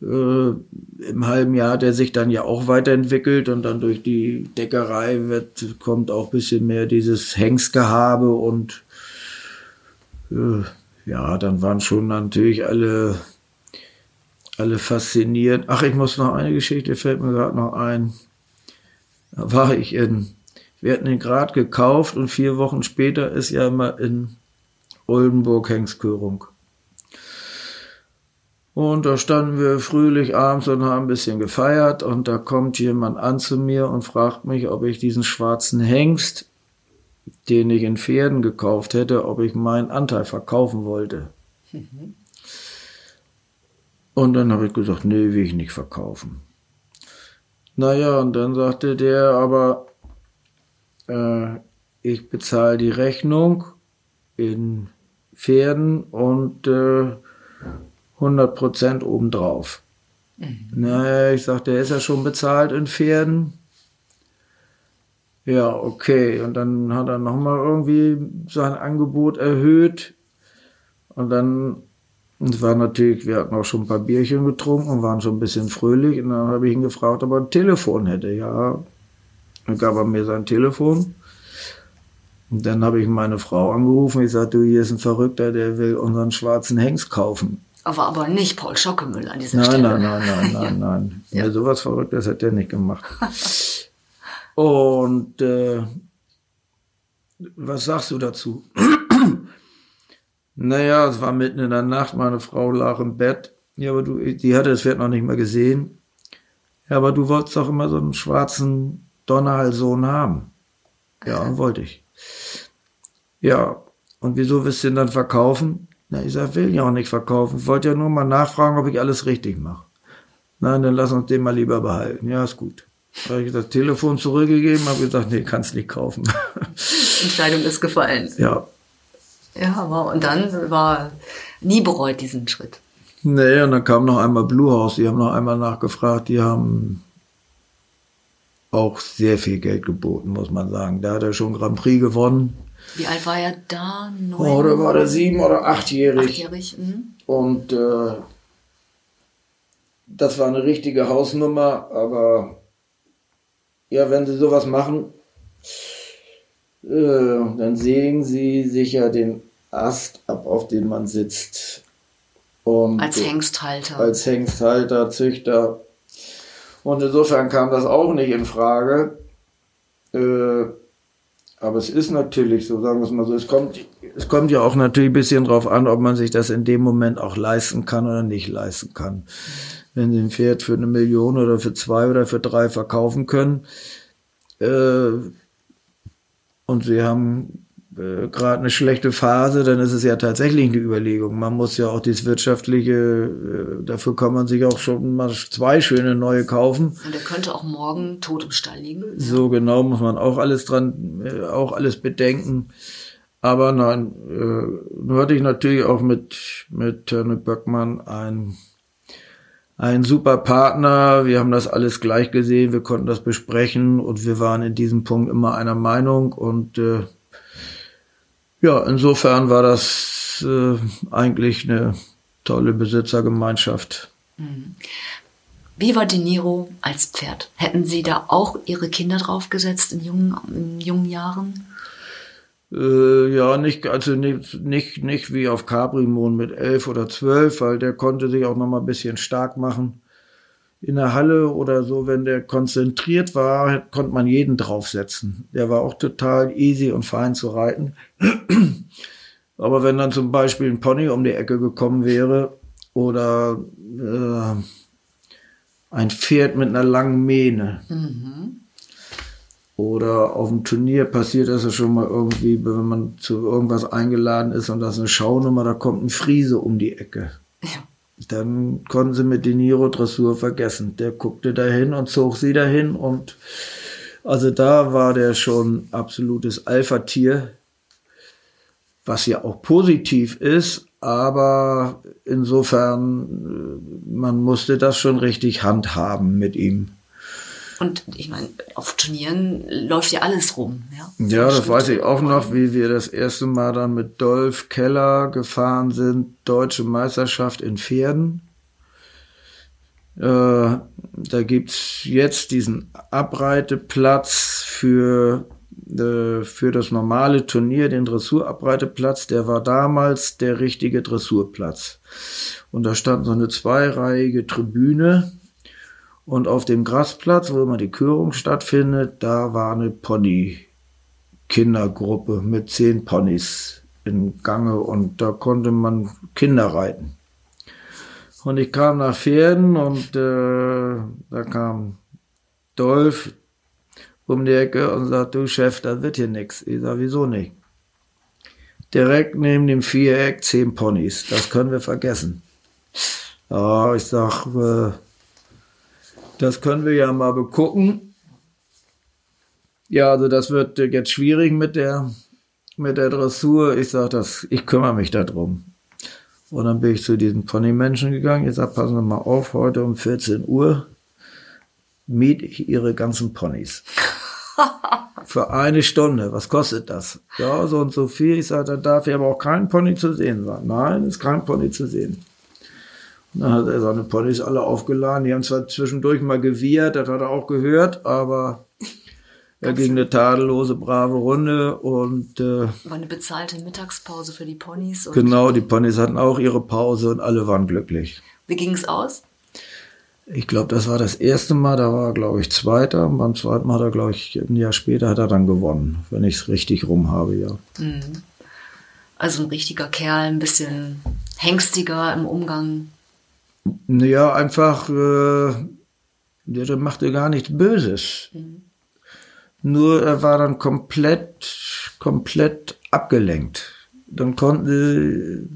äh, im halben Jahr hat er sich dann ja auch weiterentwickelt und dann durch die Deckerei wird, kommt auch ein bisschen mehr dieses Hengstgehabe und äh, ja, dann waren schon natürlich alle alle fasziniert. Ach, ich muss noch eine Geschichte, fällt mir gerade noch ein. Da war ich in, wir hatten den gerade gekauft und vier Wochen später ist ja immer in Oldenburg Hengskörung. Und da standen wir fröhlich abends und haben ein bisschen gefeiert und da kommt jemand an zu mir und fragt mich, ob ich diesen schwarzen Hengst, den ich in Pferden gekauft hätte, ob ich meinen Anteil verkaufen wollte. Mhm. Und dann habe ich gesagt, nee, will ich nicht verkaufen. Naja, und dann sagte der, aber äh, ich bezahle die Rechnung in Pferden und äh, 100% obendrauf. Mhm. Naja, ich sagte, der ist ja schon bezahlt in Pferden. Ja, okay. Und dann hat er nochmal irgendwie sein Angebot erhöht. Und dann und es war natürlich, wir hatten auch schon ein paar Bierchen getrunken und waren schon ein bisschen fröhlich. Und dann habe ich ihn gefragt, ob er ein Telefon hätte. Ja, dann gab er mir sein Telefon. Und dann habe ich meine Frau angerufen. Ich sagte, du, hier ist ein Verrückter, der will unseren schwarzen Hengst kaufen. Aber aber nicht Paul Schockemüll an dieser nein, Stelle. Nein, nein, nein, <laughs> nein, nein. ja. ja. sowas Verrücktes hat der nicht gemacht. Und äh, was sagst du dazu? <clears throat> Naja, es war mitten in der Nacht, meine Frau lag im Bett. Ja, aber du, die hatte das Pferd noch nicht mal gesehen. Ja, aber du wolltest doch immer so einen schwarzen Donnerhalssohn haben. Ja, wollte ich. Ja, und wieso willst du ihn dann verkaufen? Na, ich sag, will ja auch nicht verkaufen. Ich wollte ja nur mal nachfragen, ob ich alles richtig mache. Nein, dann lass uns den mal lieber behalten. Ja, ist gut. Da habe ich das Telefon zurückgegeben, habe gesagt, nee, kannst nicht kaufen. <laughs> Entscheidung ist gefallen. Ja, ja, aber und dann war nie bereut diesen Schritt. Nee, und dann kam noch einmal Blue House, die haben noch einmal nachgefragt, die haben auch sehr viel Geld geboten, muss man sagen. Da hat er schon Grand Prix gewonnen. Wie alt war er da? Neun? Oh, da war er sieben oder achtjährig. Achtjährig, mh. Und äh, das war eine richtige Hausnummer, aber ja, wenn sie sowas machen, äh, dann sägen sie sicher den Ast ab, auf dem man sitzt. Und als Hengsthalter. Als Hengsthalter, Züchter. Und insofern kam das auch nicht in Frage. Äh, aber es ist natürlich so, sagen wir es mal so, es kommt, es kommt ja auch natürlich ein bisschen drauf an, ob man sich das in dem Moment auch leisten kann oder nicht leisten kann. Wenn Sie ein Pferd für eine Million oder für zwei oder für drei verkaufen können, äh, und Sie haben äh, gerade eine schlechte Phase, dann ist es ja tatsächlich eine Überlegung. Man muss ja auch das Wirtschaftliche, äh, dafür kann man sich auch schon mal zwei schöne neue kaufen. Und der könnte auch morgen tot im Stall liegen. So genau muss man auch alles dran, äh, auch alles bedenken. Aber nein, äh, nur hatte ich natürlich auch mit, mit Terne Böckmann ein ein super Partner. Wir haben das alles gleich gesehen, wir konnten das besprechen und wir waren in diesem Punkt immer einer Meinung und äh, ja, insofern war das äh, eigentlich eine tolle Besitzergemeinschaft. Mhm. Wie war De Niro als Pferd? Hätten Sie da auch Ihre Kinder draufgesetzt in jungen, in jungen Jahren? Äh, ja, nicht, also nicht, nicht, nicht wie auf Caprimon mit elf oder zwölf, weil der konnte sich auch noch mal ein bisschen stark machen. In der Halle oder so, wenn der konzentriert war, konnte man jeden draufsetzen. Der war auch total easy und fein zu reiten. <clears throat> Aber wenn dann zum Beispiel ein Pony um die Ecke gekommen wäre oder äh, ein Pferd mit einer langen Mähne. Mhm. Oder auf dem Turnier passiert das ja schon mal irgendwie, wenn man zu irgendwas eingeladen ist und das ist eine Schaunummer, da kommt ein Friese um die Ecke. Ja. Dann konnten sie mit De Niro Dressur vergessen. Der guckte dahin und zog sie dahin und also da war der schon absolutes Alpha-Tier, was ja auch positiv ist, aber insofern, äh, man musste das schon richtig handhaben mit ihm. Und ich meine, auf Turnieren läuft ja alles rum. Ja, ja das weiß ich auch noch, wie wir das erste Mal dann mit Dolph Keller gefahren sind, deutsche Meisterschaft in Pferden. Äh, da gibt's jetzt diesen Abreiteplatz für äh, für das normale Turnier, den Dressurabreiteplatz, der war damals der richtige Dressurplatz. Und da stand so eine zweireihige Tribüne und auf dem Grasplatz, wo immer die Körung stattfindet, da war eine Pony-Kindergruppe mit zehn Ponys in Gange und da konnte man Kinder reiten. Und ich kam nach Pferden und äh, da kam Dolph, um die Ecke und sagt, du Chef, da wird hier nix. Ich sag, wieso nicht? Direkt neben dem Viereck zehn Ponys. Das können wir vergessen. Ja, ich sag, äh, das können wir ja mal begucken. Ja, also das wird jetzt schwierig mit der, mit der Dressur. Ich sag das, ich kümmere mich darum. Und dann bin ich zu diesen Ponymenschen gegangen. Ich sag, passen Sie mal auf, heute um 14 Uhr miete ich Ihre ganzen Ponys. <laughs> Für eine Stunde. Was kostet das? Ja, so und so viel. Ich sage, da darf hier aber auch kein Pony zu sehen sein. Nein, ist kein Pony zu sehen. Und dann hat er seine Ponys alle aufgeladen. Die haben zwar zwischendurch mal gewirrt, das hat er auch gehört, aber er ging eine tadellose, brave Runde und äh, war eine bezahlte Mittagspause für die Ponys. genau, die Ponys hatten auch ihre Pause und alle waren glücklich. Wie ging es aus? Ich glaube, das war das erste Mal, da war er, glaube ich, Zweiter. Beim zweiten Mal hat er, glaube ich, ein Jahr später hat er dann gewonnen, wenn ich es richtig rum habe, ja. Mhm. Also ein richtiger Kerl, ein bisschen hengstiger im Umgang. Ja, einfach, äh, der machte gar nichts Böses. Mhm. Nur er war dann komplett, komplett abgelenkt. Dann konnte,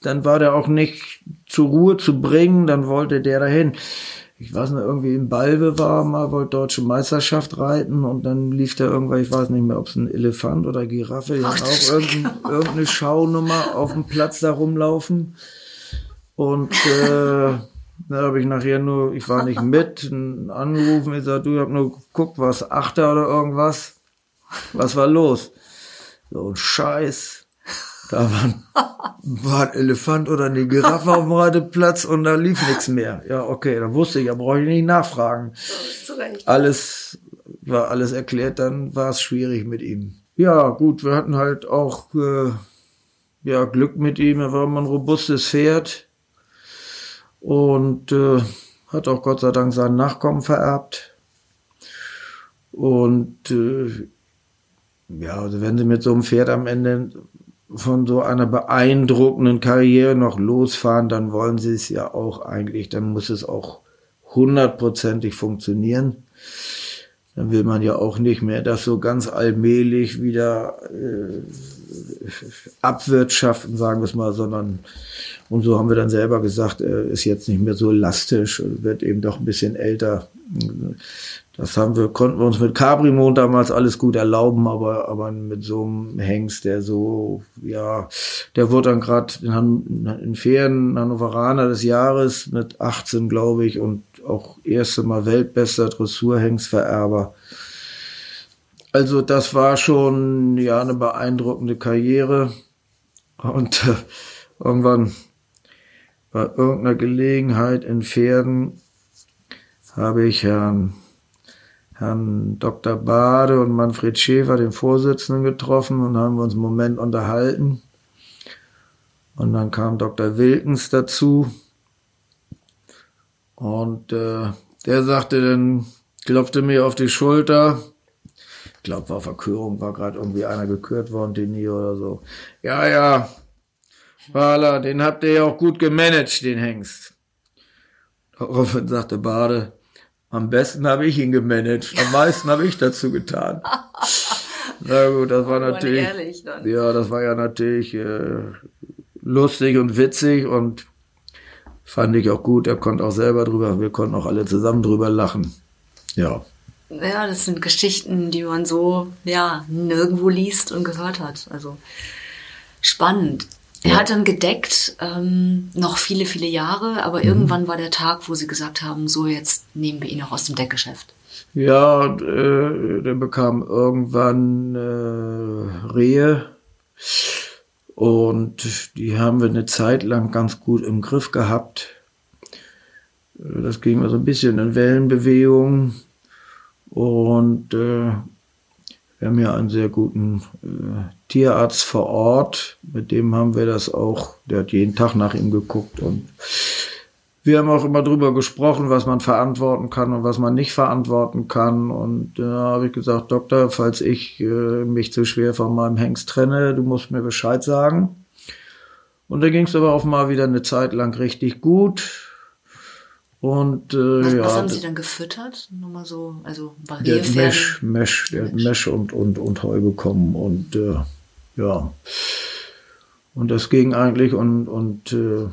dann war der auch nicht zur Ruhe zu bringen, dann wollte der dahin. Ich weiß nicht, irgendwie in Balve war mal, wollte deutsche Meisterschaft reiten und dann lief da irgendwann, ich weiß nicht mehr, ob es ein Elefant oder Giraffe, haben auch irgendein, irgendeine Schaunummer auf dem Platz da rumlaufen. Und äh, <laughs> da habe ich nachher nur, ich war nicht mit, angerufen, ich sag, du, ich hab nur geguckt, was Achter oder irgendwas. Was war los? So ein Scheiß. Da war ein, <laughs> war ein Elefant oder eine Giraffe auf dem Reiteplatz und da lief nichts mehr. Ja, okay, dann wusste ich, ja, brauche ich nicht nachfragen. Alles war alles erklärt, dann war es schwierig mit ihm. Ja, gut, wir hatten halt auch äh, ja, Glück mit ihm. Er war immer ein robustes Pferd und äh, hat auch Gott sei Dank seinen Nachkommen vererbt. Und äh, ja, also wenn sie mit so einem Pferd am Ende von so einer beeindruckenden Karriere noch losfahren, dann wollen sie es ja auch eigentlich, dann muss es auch hundertprozentig funktionieren. Dann will man ja auch nicht mehr das so ganz allmählich wieder äh, abwirtschaften, sagen wir es mal, sondern und so haben wir dann selber gesagt, er ist jetzt nicht mehr so elastisch, wird eben doch ein bisschen älter. Das haben wir, konnten wir uns mit Cabrimond damals alles gut erlauben, aber, aber mit so einem Hengst, der so, ja, der wurde dann gerade in, in Ferien Hannoveraner des Jahres mit 18, glaube ich, und auch erste Mal weltbester Dressurhengstvererber. Also das war schon, ja, eine beeindruckende Karriere. Und äh, irgendwann bei irgendeiner Gelegenheit in Pferden habe ich Herrn, Herrn Dr. Bade und Manfred Schäfer, den Vorsitzenden, getroffen und haben uns einen Moment unterhalten. Und dann kam Dr. Wilkens dazu. Und äh, der sagte dann, klopfte mir auf die Schulter. Ich glaube, war Verkürung, war gerade irgendwie einer gekürt worden, den nie oder so. Ja, ja, Wala, den habt ihr ja auch gut gemanagt, den Hengst. Daraufhin sagte Bade, am besten habe ich ihn gemanagt, am meisten habe ich dazu getan. <laughs> Na gut, das war natürlich, ja, das war ja natürlich äh, lustig und witzig und fand ich auch gut. Er konnte auch selber drüber, wir konnten auch alle zusammen drüber lachen. Ja. Ja, das sind Geschichten, die man so ja nirgendwo liest und gehört hat. Also spannend. Er hat dann gedeckt, ähm, noch viele, viele Jahre, aber mhm. irgendwann war der Tag, wo sie gesagt haben, so jetzt nehmen wir ihn auch aus dem Deckgeschäft. Ja, äh, der bekam irgendwann äh, Rehe und die haben wir eine Zeit lang ganz gut im Griff gehabt. Das ging also ein bisschen in Wellenbewegung und äh, wir haben ja einen sehr guten äh, Tierarzt vor Ort, mit dem haben wir das auch, der hat jeden Tag nach ihm geguckt und wir haben auch immer drüber gesprochen, was man verantworten kann und was man nicht verantworten kann. Und da äh, habe ich gesagt, Doktor, falls ich äh, mich zu schwer von meinem Hengst trenne, du musst mir Bescheid sagen. Und da ging es aber auch mal wieder eine Zeit lang richtig gut. Und äh, was, ja, was haben Sie dann gefüttert? Nur mal so, also Der hat Mesh, Mesh, der hat Mesh und, und, und Heu bekommen und äh, ja. Und das ging eigentlich und, und äh,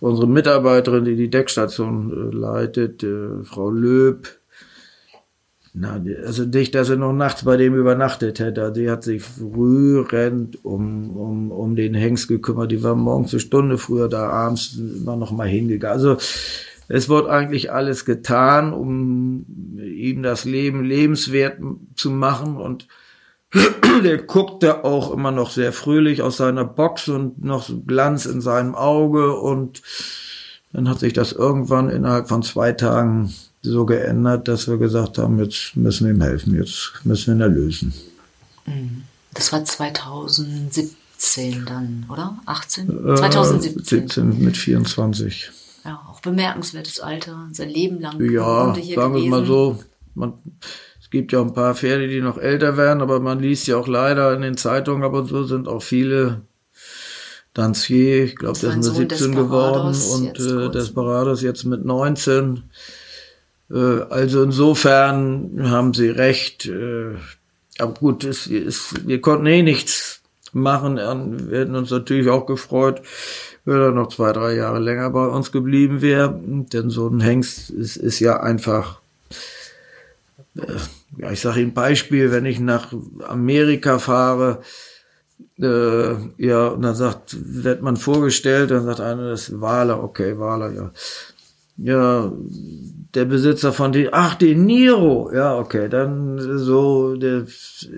unsere Mitarbeiterin, die die Deckstation äh, leitet, äh, Frau Löb, na, also nicht, dass er noch nachts bei dem übernachtet hätte. Die hat sich frühend um, um, um den Hengst gekümmert. Die war morgens eine Stunde früher da, abends immer noch mal hingegangen. Also es wird eigentlich alles getan, um ihm das Leben lebenswert zu machen. Und <clears throat> der guckte auch immer noch sehr fröhlich aus seiner Box und noch Glanz in seinem Auge. Und dann hat sich das irgendwann innerhalb von zwei Tagen so geändert, dass wir gesagt haben, jetzt müssen wir ihm helfen, jetzt müssen wir ihn erlösen. Mhm. Das war 2017 dann, oder? 18? 2017. Äh, 17 mit 24. Ja, auch bemerkenswertes Alter, sein Leben lang. Ja, sagen wir mal so, man, es gibt ja ein paar Pferde, die noch älter werden, aber man liest ja auch leider in den Zeitungen ab und so sind auch viele Dancier, ich glaube, der ist nur 17 geworden und äh, Desperados jetzt mit 19. Äh, also insofern haben Sie recht. Äh, aber gut, es, es, wir konnten eh nichts machen. Wir hätten uns natürlich auch gefreut, wenn er noch zwei, drei Jahre länger bei uns geblieben wäre. Denn so ein Hengst ist, ist ja einfach, äh, ja, ich sage Ihnen ein Beispiel, wenn ich nach Amerika fahre, äh, ja, und dann sagt, wird man vorgestellt, dann sagt einer, das ist Wale, okay, Wale, ja. Ja, der Besitzer von die, ach, den Niro, ja, okay, dann so, der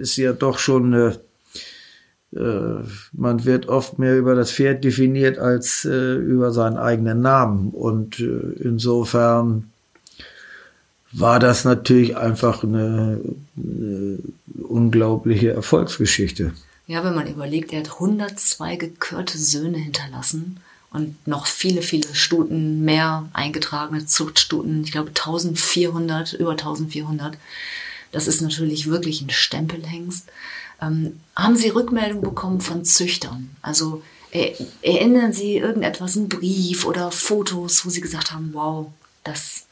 ist ja doch schon, äh, äh, man wird oft mehr über das Pferd definiert als äh, über seinen eigenen Namen. Und äh, insofern war das natürlich einfach eine, eine unglaubliche Erfolgsgeschichte. Ja, wenn man überlegt, er hat 102 gekörte Söhne hinterlassen und noch viele, viele Stuten mehr eingetragene Zuchtstuten. Ich glaube 1400, über 1400. Das ist natürlich wirklich ein Stempelhengst. Ähm, haben Sie Rückmeldung bekommen von Züchtern? Also er, erinnern Sie irgendetwas, einen Brief oder Fotos, wo Sie gesagt haben, wow, das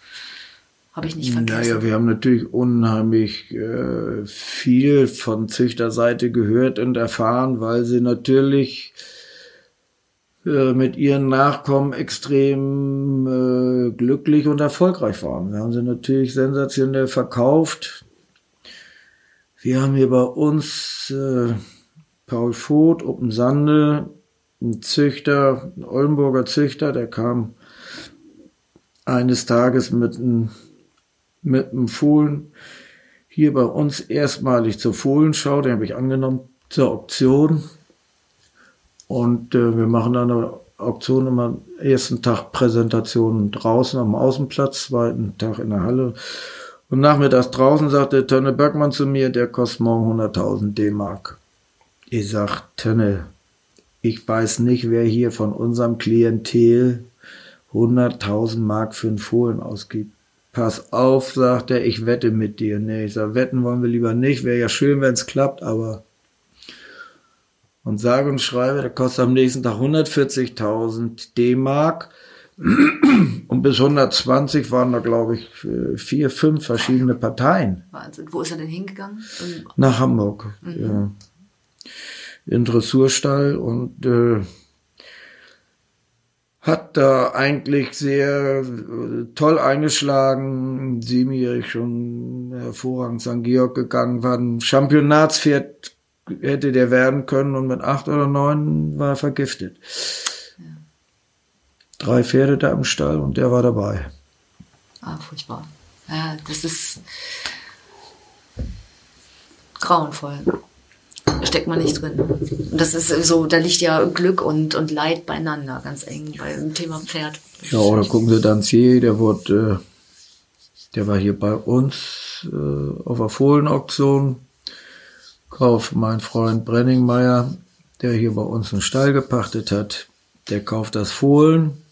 habe ich nicht vergessen. Naja, wir haben natürlich unheimlich äh, viel von Züchterseite gehört und erfahren, weil sie natürlich mit ihren Nachkommen extrem äh, glücklich und erfolgreich waren. Wir haben sie natürlich sensationell verkauft. Wir haben hier bei uns äh, Paul Voth, Sande, ein Züchter, ein Oldenburger Züchter, der kam eines Tages mit einem, mit einem Fohlen hier bei uns erstmalig zur Fohlenschau, den habe ich angenommen, zur Auktion. Und äh, wir machen dann eine Auktion immer ersten Tag Präsentationen draußen am Außenplatz, zweiten Tag in der Halle. Und nachmittags draußen sagte Tönne Bergmann zu mir, der kostet morgen 100.000 D-Mark. Ich sag, Tönne, ich weiß nicht, wer hier von unserem Klientel 100.000 Mark für einen Fohlen ausgibt. Pass auf, sagt er, ich wette mit dir. Nee, ich sag, wetten wollen wir lieber nicht. Wäre ja schön, wenn es klappt, aber. Und sage und schreibe, der kostet am nächsten Tag 140.000 D-Mark. <clears throat> Und bis 120 waren da, glaube ich, vier, fünf verschiedene Parteien. Wahnsinn. Wo ist er denn hingegangen? Nach Hamburg, mhm. ja. In Dressurstall und äh, hat da eigentlich sehr äh, toll eingeschlagen, siebenjährig schon hervorragend St. Georg gegangen, war ein Championatspferd hätte der werden können und mit acht oder neun war er vergiftet. Ja. Drei Pferde da im Stall und der war dabei. Ah, furchtbar. Ja, das ist grauenvoll steckt man nicht drin. Und das ist so, da liegt ja Glück und, und Leid beieinander, ganz eng beim Thema Pferd. Ja, oder gucken Sie Dancier, der wurde, äh, der war hier bei uns äh, auf der Fohlenauktion. Kauf mein Freund Brenningmeier, der hier bei uns einen Stall gepachtet hat, der kauft das Fohlen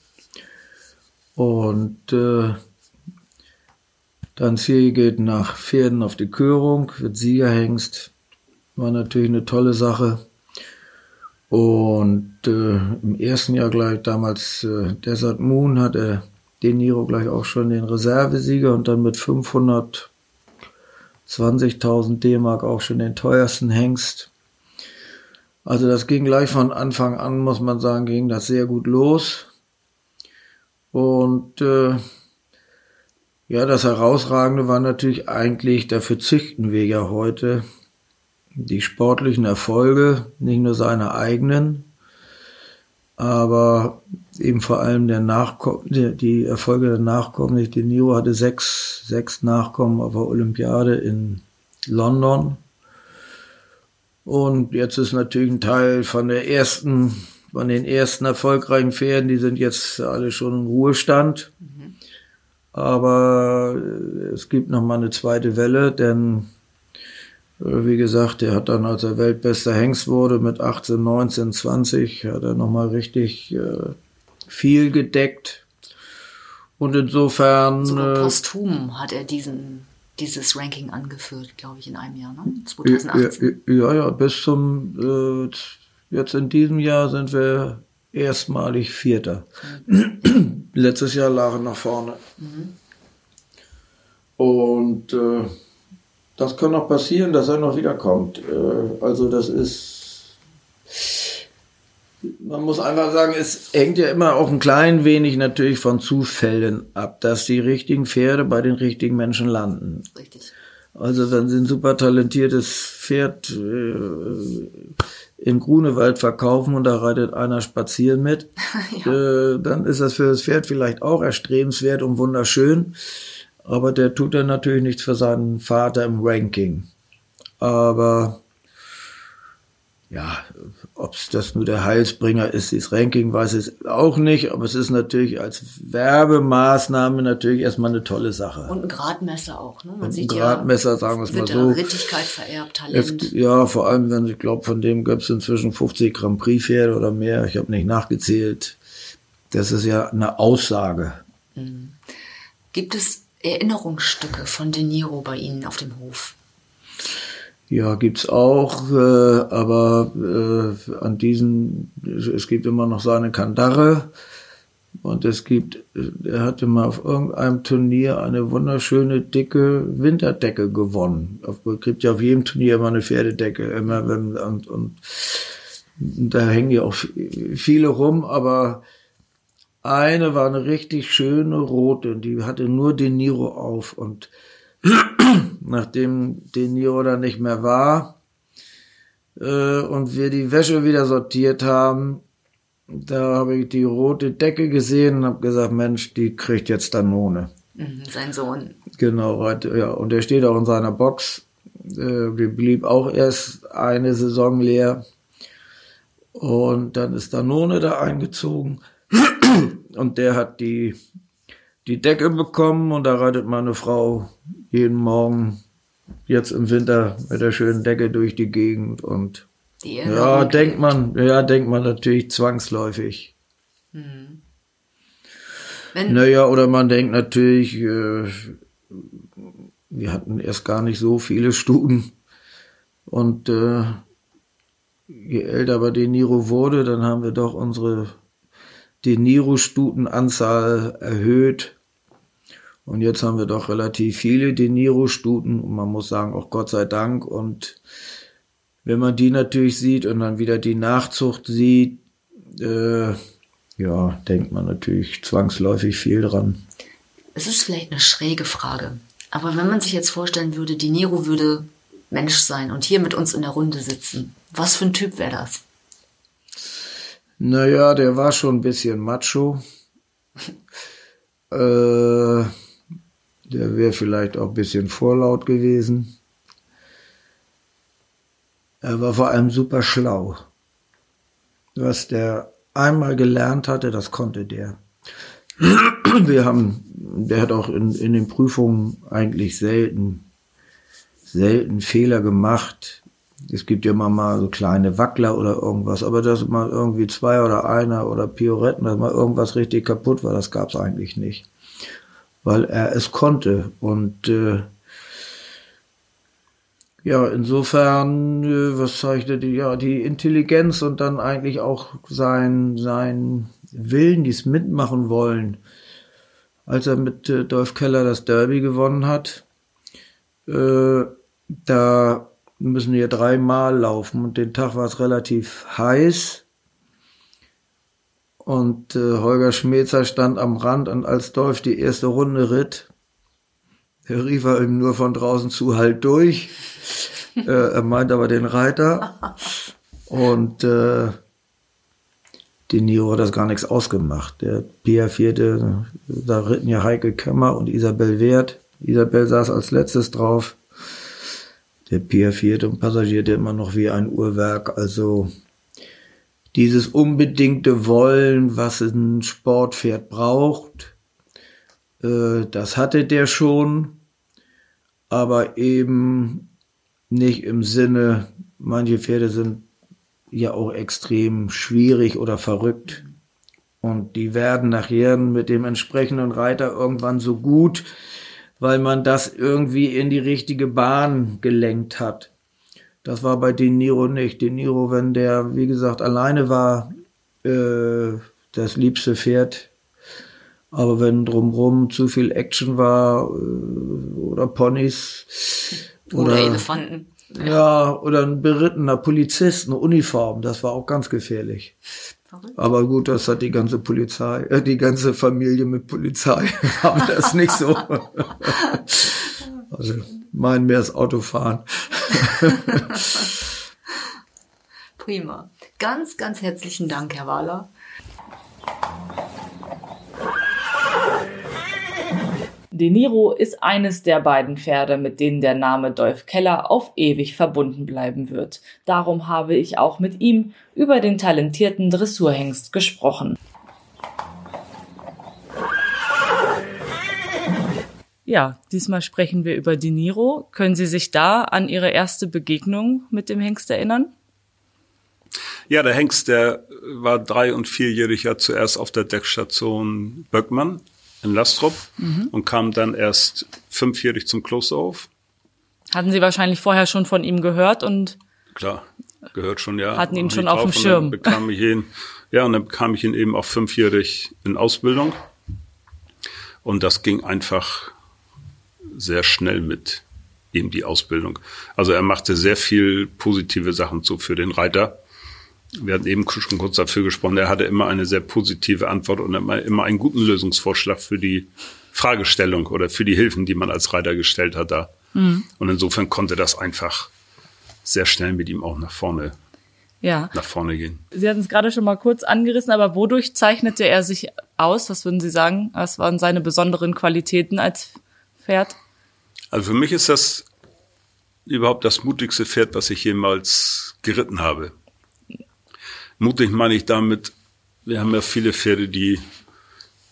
und äh, Dancier geht nach Pferden auf die Körung, wird Siegerhengst war natürlich eine tolle Sache. Und äh, im ersten Jahr gleich damals äh, Desert Moon hatte De Niro gleich auch schon den Reservesieger und dann mit 520.000 D-Mark auch schon den teuersten Hengst. Also das ging gleich von Anfang an, muss man sagen, ging das sehr gut los. Und äh, ja, das Herausragende war natürlich eigentlich, dafür züchten wir ja heute die sportlichen Erfolge, nicht nur seine eigenen, aber eben vor allem der Nachkommen, die Erfolge der Nachkommen. De Niro hatte sechs, sechs Nachkommen auf der Olympiade in London. Und jetzt ist natürlich ein Teil von der ersten, von den ersten erfolgreichen Pferden, die sind jetzt alle schon im Ruhestand. Mhm. Aber es gibt noch mal eine zweite Welle, denn wie gesagt, er hat dann, als er weltbester Hengst wurde, mit 18, 19, 20, hat er nochmal richtig äh, viel gedeckt. Und insofern. Sogar äh, posthum hat er diesen, dieses Ranking angeführt, glaube ich, in einem Jahr, ne? 2018. Ja, ja, bis zum, äh, jetzt in diesem Jahr sind wir erstmalig Vierter. Mhm. <clears throat> Letztes Jahr lag er nach vorne. Mhm. Und äh, das kann noch passieren, dass er noch wiederkommt. Äh, also das ist, man muss einfach sagen, es hängt ja immer auch ein klein wenig natürlich von Zufällen ab, dass die richtigen Pferde bei den richtigen Menschen landen. Richtig. Also wenn sie ein super talentiertes Pferd äh, im Grunewald verkaufen und da reitet einer spazieren mit, <laughs> ja. äh, dann ist das für das Pferd vielleicht auch erstrebenswert und wunderschön aber der tut dann natürlich nichts für seinen Vater im Ranking. Aber ja, ob das nur der Heilsbringer ist, dieses Ranking, weiß ich auch nicht, aber es ist natürlich als Werbemaßnahme natürlich erstmal eine tolle Sache. Und ein Gradmesser auch, ne? Man Und ein Gradmesser, ja, sagen wir es mal so. Rittigkeit vererbt, Talent. Es, ja, vor allem, wenn ich glaube, von dem gibt es inzwischen 50 Grand Prix Pferde oder mehr. Ich habe nicht nachgezählt. Das ist ja eine Aussage. Mhm. Gibt es Erinnerungsstücke von De Niro bei Ihnen auf dem Hof? Ja, gibt's auch, äh, aber äh, an diesen, es gibt immer noch seine Kandare und es gibt, er hatte mal auf irgendeinem Turnier eine wunderschöne dicke Winterdecke gewonnen. Es gibt ja auf jedem Turnier immer eine Pferdedecke, immer wenn, und, und da hängen ja auch viele rum, aber eine war eine richtig schöne rote, die hatte nur De Niro auf und <clears throat> nachdem De Niro dann nicht mehr war äh, und wir die Wäsche wieder sortiert haben, da habe ich die rote Decke gesehen und habe gesagt, Mensch, die kriegt jetzt Danone. Mhm, sein Sohn. Genau, ja, und der steht auch in seiner Box. Äh, die blieb auch erst eine Saison leer. Und dann ist Danone da eingezogen und der hat die, die Decke bekommen und da reitet meine Frau jeden Morgen jetzt im Winter mit der schönen Decke durch die Gegend und ja, denkt man, ja, denkt man natürlich zwangsläufig. Hm. naja, oder man denkt natürlich, äh, wir hatten erst gar nicht so viele Stuten und äh, je älter aber De Niro wurde, dann haben wir doch unsere De Niro-Stutenanzahl erhöht. Und jetzt haben wir doch relativ viele De Niro-Stuten und man muss sagen, auch Gott sei Dank. Und wenn man die natürlich sieht und dann wieder die Nachzucht sieht, äh, ja, denkt man natürlich zwangsläufig viel dran. Es ist vielleicht eine schräge Frage, aber wenn man sich jetzt vorstellen würde, De Niro würde Mensch sein und hier mit uns in der Runde sitzen. Was für ein Typ wäre das? Naja, der war schon ein bisschen macho. <laughs> äh, der wäre vielleicht auch ein bisschen vorlaut gewesen. Er war vor allem super schlau. Was der einmal gelernt hatte, das konnte der. <clears throat> Wir haben, der hat auch in, in den Prüfungen eigentlich selten selten Fehler gemacht. Es gibt ja immer mal so kleine Wackler oder irgendwas, aber dass mal irgendwie zwei oder einer oder Pioretten, dass mal irgendwas richtig kaputt war, das gab es eigentlich nicht. Weil er es konnte. Und äh, ja, insofern, äh, was zeichnet die, ja, die Intelligenz und dann eigentlich auch sein, sein Willen, dies mitmachen wollen. Als er mit äh, Dolph Keller das Derby gewonnen hat, äh, da müssen wir dreimal laufen und den Tag war es relativ heiß. Und äh, Holger Schmelzer stand am Rand und als Dolph die erste Runde ritt, rief er ihm nur von draußen zu halt durch. <laughs> äh, er meint aber den Reiter. Und äh, die Niro hat das gar nichts ausgemacht. Der Pia vierte, da ritten ja Heike Kömmer und Isabel Wert. Isabel saß als letztes drauf der Pier 4 und passagierte immer noch wie ein Uhrwerk. Also dieses unbedingte Wollen, was ein Sportpferd braucht, äh, das hatte der schon, aber eben nicht im Sinne, manche Pferde sind ja auch extrem schwierig oder verrückt. Und die werden nachher mit dem entsprechenden Reiter irgendwann so gut, weil man das irgendwie in die richtige Bahn gelenkt hat. Das war bei De Niro nicht. De Niro, wenn der, wie gesagt, alleine war, äh, das liebste Pferd. Aber wenn drumrum zu viel Action war äh, oder Ponys oder, oder Elefanten. Ja. ja, oder ein berittener Polizist, eine Uniform, das war auch ganz gefährlich. Aber gut, das hat die ganze Polizei, äh, die ganze Familie mit Polizei <laughs> haben das nicht so. also meinen mehr das Autofahren. <laughs> Prima. Ganz, ganz herzlichen Dank, Herr Wahler. De Niro ist eines der beiden Pferde, mit denen der Name Dolph Keller auf ewig verbunden bleiben wird. Darum habe ich auch mit ihm über den talentierten Dressurhengst gesprochen. Ja, diesmal sprechen wir über De Niro. Können Sie sich da an Ihre erste Begegnung mit dem Hengst erinnern? Ja, der Hengst, der war drei- und vierjährig ja zuerst auf der Deckstation Böckmann in Lastrop mhm. und kam dann erst fünfjährig zum Kloster auf. Hatten Sie wahrscheinlich vorher schon von ihm gehört und klar gehört schon ja hatten ihn schon auf dem Schirm. bekam ich ihn ja und dann bekam ich ihn eben auch fünfjährig in Ausbildung und das ging einfach sehr schnell mit ihm die Ausbildung. Also er machte sehr viel positive Sachen so für den Reiter wir hatten eben schon kurz dafür gesprochen, er hatte immer eine sehr positive Antwort und immer, immer einen guten Lösungsvorschlag für die Fragestellung oder für die Hilfen, die man als Reiter gestellt hat da. Mhm. Und insofern konnte das einfach sehr schnell mit ihm auch nach vorne, ja. nach vorne gehen. Sie hatten es gerade schon mal kurz angerissen, aber wodurch zeichnete er sich aus? Was würden Sie sagen? Was waren seine besonderen Qualitäten als Pferd? Also für mich ist das überhaupt das mutigste Pferd, was ich jemals geritten habe. Mutig meine ich damit, wir haben ja viele Pferde, die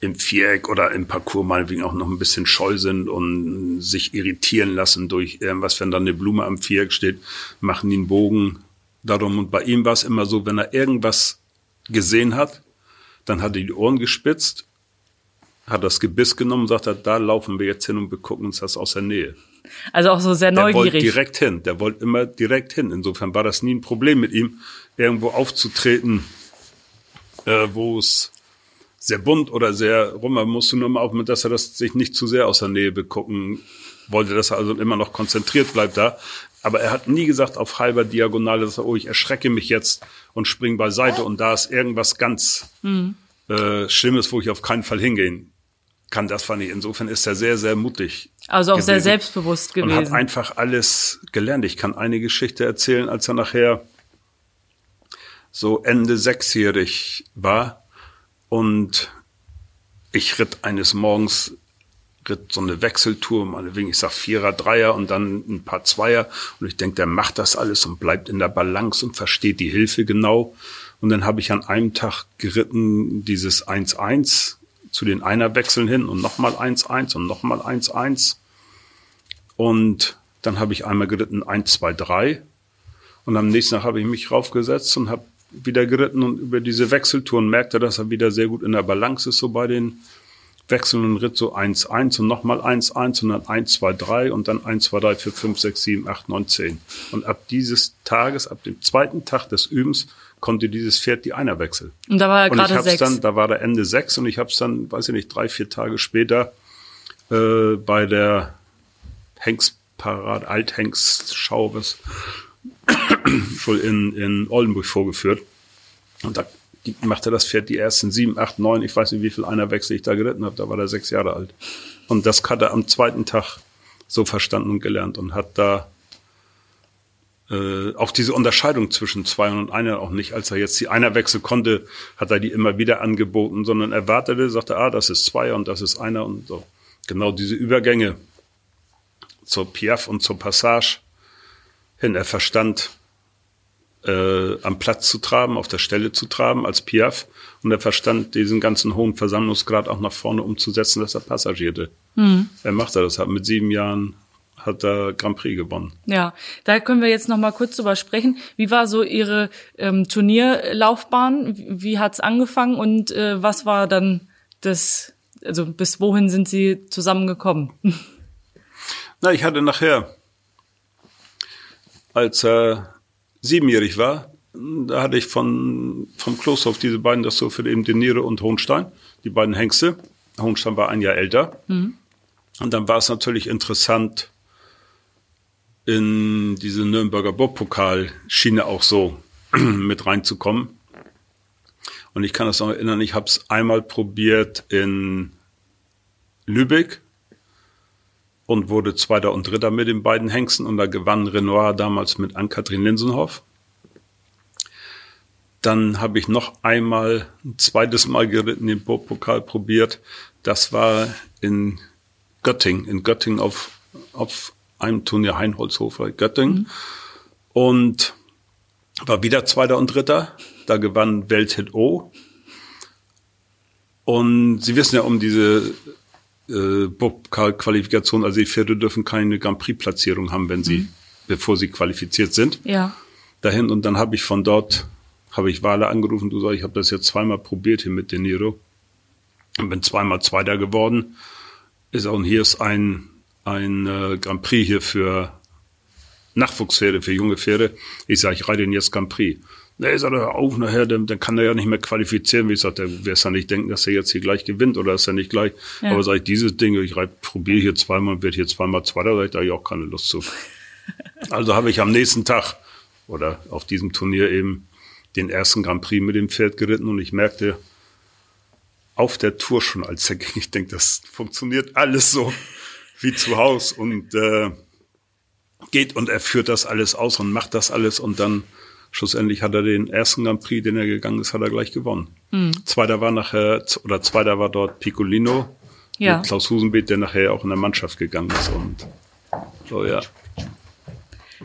im Viereck oder im Parcours meinetwegen auch noch ein bisschen scheu sind und sich irritieren lassen durch irgendwas, wenn da eine Blume am Viereck steht, machen die einen Bogen darum. Und bei ihm war es immer so, wenn er irgendwas gesehen hat, dann hat er die Ohren gespitzt, hat das Gebiss genommen und sagt, da laufen wir jetzt hin und wir gucken uns das aus der Nähe. Also auch so sehr neugierig. Der wollte direkt hin, der wollte immer direkt hin. Insofern war das nie ein Problem mit ihm, irgendwo aufzutreten, äh, wo es sehr bunt oder sehr rum, man musste nur mal aufmachen, dass er das sich nicht zu sehr aus der Nähe begucken wollte, dass er also immer noch konzentriert bleibt da. Aber er hat nie gesagt auf halber Diagonale, dass er, oh, ich erschrecke mich jetzt und spring beiseite und da ist irgendwas ganz mhm. äh, Schlimmes, wo ich auf keinen Fall hingehen kann. Das fand ich. Insofern ist er sehr, sehr mutig. Also auch gewesen sehr selbstbewusst gewesen. Und hat einfach alles gelernt. Ich kann eine Geschichte erzählen, als er nachher so Ende sechsjährig war und ich ritt eines Morgens ritt so eine Wechseltour, meinetwegen, ich sag Vierer, Dreier und dann ein paar Zweier. Und ich denke, der macht das alles und bleibt in der Balance und versteht die Hilfe genau. Und dann habe ich an einem Tag geritten dieses 1-1 zu den Einerwechseln hin und nochmal 1-1 und nochmal 1-1. Und dann habe ich einmal geritten 1, 2, 3. Und am nächsten Tag habe ich mich raufgesetzt und habe wieder geritten und über diese Wechseltouren merkte, dass er wieder sehr gut in der Balance ist, so bei den Wechseln und Ritt so 1, 1 und nochmal 1, 1 und dann 1, 2, 3 und dann 1, 2, 3, 4, 5, 6, 7, 8, 9, 10. Und ab dieses Tages, ab dem zweiten Tag des Übens, konnte dieses Pferd die Einerwechsel. Und da war er gerade sechs. Dann, da war der Ende sechs und ich habe es dann, weiß ich nicht, drei, vier Tage später äh, bei der Hengstparade, Althengstschau, was <clears throat> in, in Oldenburg vorgeführt. Und da machte das Pferd die ersten sieben, acht, neun, ich weiß nicht, wie viel einer Wechsel ich da geritten habe, da war er sechs Jahre alt. Und das hat er am zweiten Tag so verstanden und gelernt und hat da äh, auch diese Unterscheidung zwischen zwei und einer auch nicht. Als er jetzt die einer Wechsel konnte, hat er die immer wieder angeboten, sondern er wartete, sagte, ah, das ist zwei und das ist einer und so. Genau diese Übergänge zur Piaf und zur Passage hin. Er verstand, äh, am Platz zu traben, auf der Stelle zu traben als Piaf. Und er verstand diesen ganzen hohen Versammlungsgrad auch nach vorne umzusetzen, dass er passagierte. Mhm. Er machte das, hat mit sieben Jahren hat er Grand Prix gewonnen. Ja, da können wir jetzt noch mal kurz drüber sprechen. Wie war so Ihre ähm, Turnierlaufbahn? Wie, wie hat's angefangen und äh, was war dann das, also bis wohin sind Sie zusammengekommen? <laughs> Na, ich hatte nachher, als er siebenjährig war, da hatte ich von, vom Kloster auf diese beiden, das so für eben Denire und Hohenstein, die beiden Hengste. Hohenstein war ein Jahr älter. Mhm. Und dann war es natürlich interessant, in diese Nürnberger Bob-Pokal-Schiene auch so <clears throat> mit reinzukommen. Und ich kann das noch erinnern, ich habe es einmal probiert in Lübeck und wurde Zweiter und Dritter mit den beiden Hengsten und da gewann Renoir damals mit Ann-Kathrin Linsenhoff. Dann habe ich noch einmal ein zweites Mal geritten, den Burgpokal probiert. Das war in Göttingen, in Göttingen auf, auf einem Turnier Heinholzhofer Göttingen. Mhm. Und war wieder Zweiter und Dritter. Da gewann Welthit O. Und Sie wissen ja um diese äh, Qualifikation, also die Pferde dürfen keine Grand Prix-Platzierung haben, wenn sie, mhm. bevor sie qualifiziert sind. Ja. Dahin und dann habe ich von dort, habe ich Wale angerufen, du sagst, ich habe das jetzt zweimal probiert hier mit De Niro und bin zweimal Zweiter geworden. Ist auch, und hier ist ein, ein äh, Grand Prix hier für Nachwuchspferde, für junge Pferde. Ich sage, ich reite ihn jetzt Grand Prix. Nee, sagt er, auf nachher, dann, dann kann er ja nicht mehr qualifizieren. Wie gesagt, der wird ja nicht denken, dass er jetzt hier gleich gewinnt oder ist er nicht gleich. Ja. Aber sage ich, dieses Ding, ich probiere hier zweimal, wird hier zweimal Zweiter, da habe ich auch keine Lust zu. <laughs> also habe ich am nächsten Tag oder auf diesem Turnier eben den ersten Grand Prix mit dem Pferd geritten und ich merkte auf der Tour schon, als er ging, ich denke, das funktioniert alles so wie zu Hause und äh, geht und er führt das alles aus und macht das alles und dann schlussendlich hat er den ersten Grand Prix, den er gegangen ist, hat er gleich gewonnen. Mhm. Zweiter war nachher, oder zweiter war dort Piccolino ja. mit Klaus Husenbeet, der nachher auch in der Mannschaft gegangen ist und so, ja.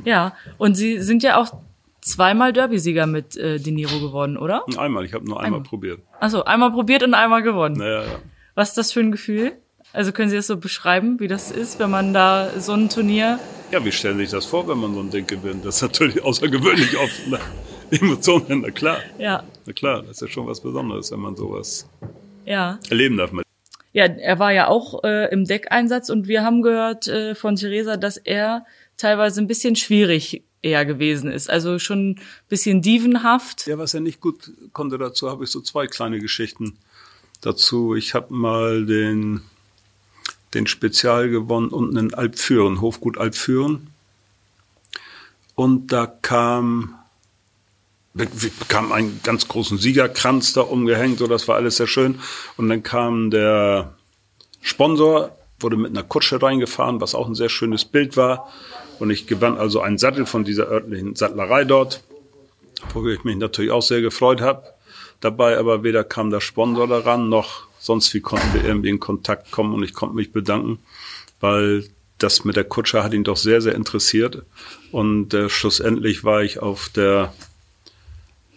Ja, und Sie sind ja auch zweimal Derby-Sieger mit äh, De Niro geworden, oder? Einmal, ich habe nur einmal, einmal. probiert. Achso, einmal probiert und einmal gewonnen. Naja, ja. Was ist das für ein Gefühl? Also können Sie das so beschreiben, wie das ist, wenn man da so ein Turnier. Ja, wie stellen Sie sich das vor, wenn man so ein Ding gewinnt? Das ist natürlich außergewöhnlich oft. Ne? Emotionen, na klar. Ja. Na klar, das ist ja schon was Besonderes, wenn man sowas ja. erleben darf. Ja, er war ja auch äh, im Deckeinsatz und wir haben gehört äh, von Theresa, dass er teilweise ein bisschen schwierig eher gewesen ist. Also schon ein bisschen dievenhaft. Ja, was er nicht gut konnte dazu, habe ich so zwei kleine Geschichten dazu. Ich habe mal den, den Spezial gewonnen unten in Alpfüren, Hofgut Alpfüren. Und da kam, bekam einen ganz großen Siegerkranz da umgehängt, so das war alles sehr schön. Und dann kam der Sponsor, wurde mit einer Kutsche reingefahren, was auch ein sehr schönes Bild war. Und ich gewann also einen Sattel von dieser örtlichen Sattlerei dort, worüber ich mich natürlich auch sehr gefreut habe. Dabei aber weder kam der Sponsor daran, noch sonst wie konnten wir irgendwie in Kontakt kommen und ich konnte mich bedanken, weil das mit der Kutsche hat ihn doch sehr, sehr interessiert. Und äh, schlussendlich war ich auf der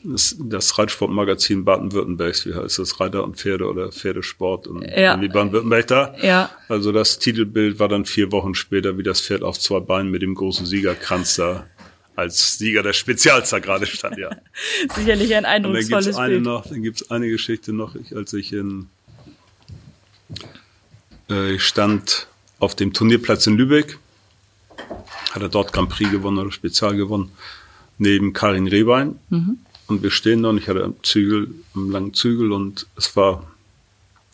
das, das Reitsportmagazin Baden-Württembergs, wie heißt das, Reiter und Pferde oder Pferdesport und ja. Baden-Württemberg da. Ja. Also das Titelbild war dann vier Wochen später, wie das Pferd auf zwei Beinen mit dem großen Siegerkranz da als Sieger der Spezialster gerade stand, ja. <laughs> Sicherlich ein eindrucksvolles und dann gibt's eine Bild. noch, dann gibt's eine Geschichte noch, ich, als ich in ich stand auf dem Turnierplatz in Lübeck, hat er dort Grand Prix gewonnen oder Spezial gewonnen, neben Karin Rehbein. Mhm. Und wir stehen da und ich hatte einen Zügel, einen langen Zügel und es war,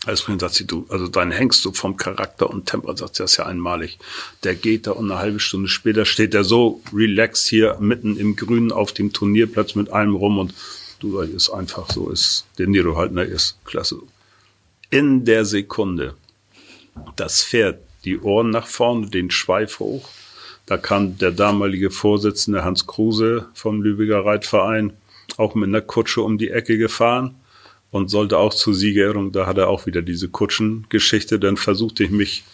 als mir sagt sie, du, also dein Hengst so vom Charakter und Tempo, sagt sie, das ist ja einmalig. Der geht da und eine halbe Stunde später steht er so relaxed hier mitten im Grünen auf dem Turnierplatz mit allem rum und du, das ist einfach so, ist, der Nero halt, ne, ist klasse. In der Sekunde, das Pferd, die Ohren nach vorne, den Schweif hoch, da kam der damalige Vorsitzende Hans Kruse vom Lübecker Reitverein, auch mit einer Kutsche um die Ecke gefahren und sollte auch zur Siegerehrung, da hat er auch wieder diese Kutschengeschichte, dann versuchte ich mich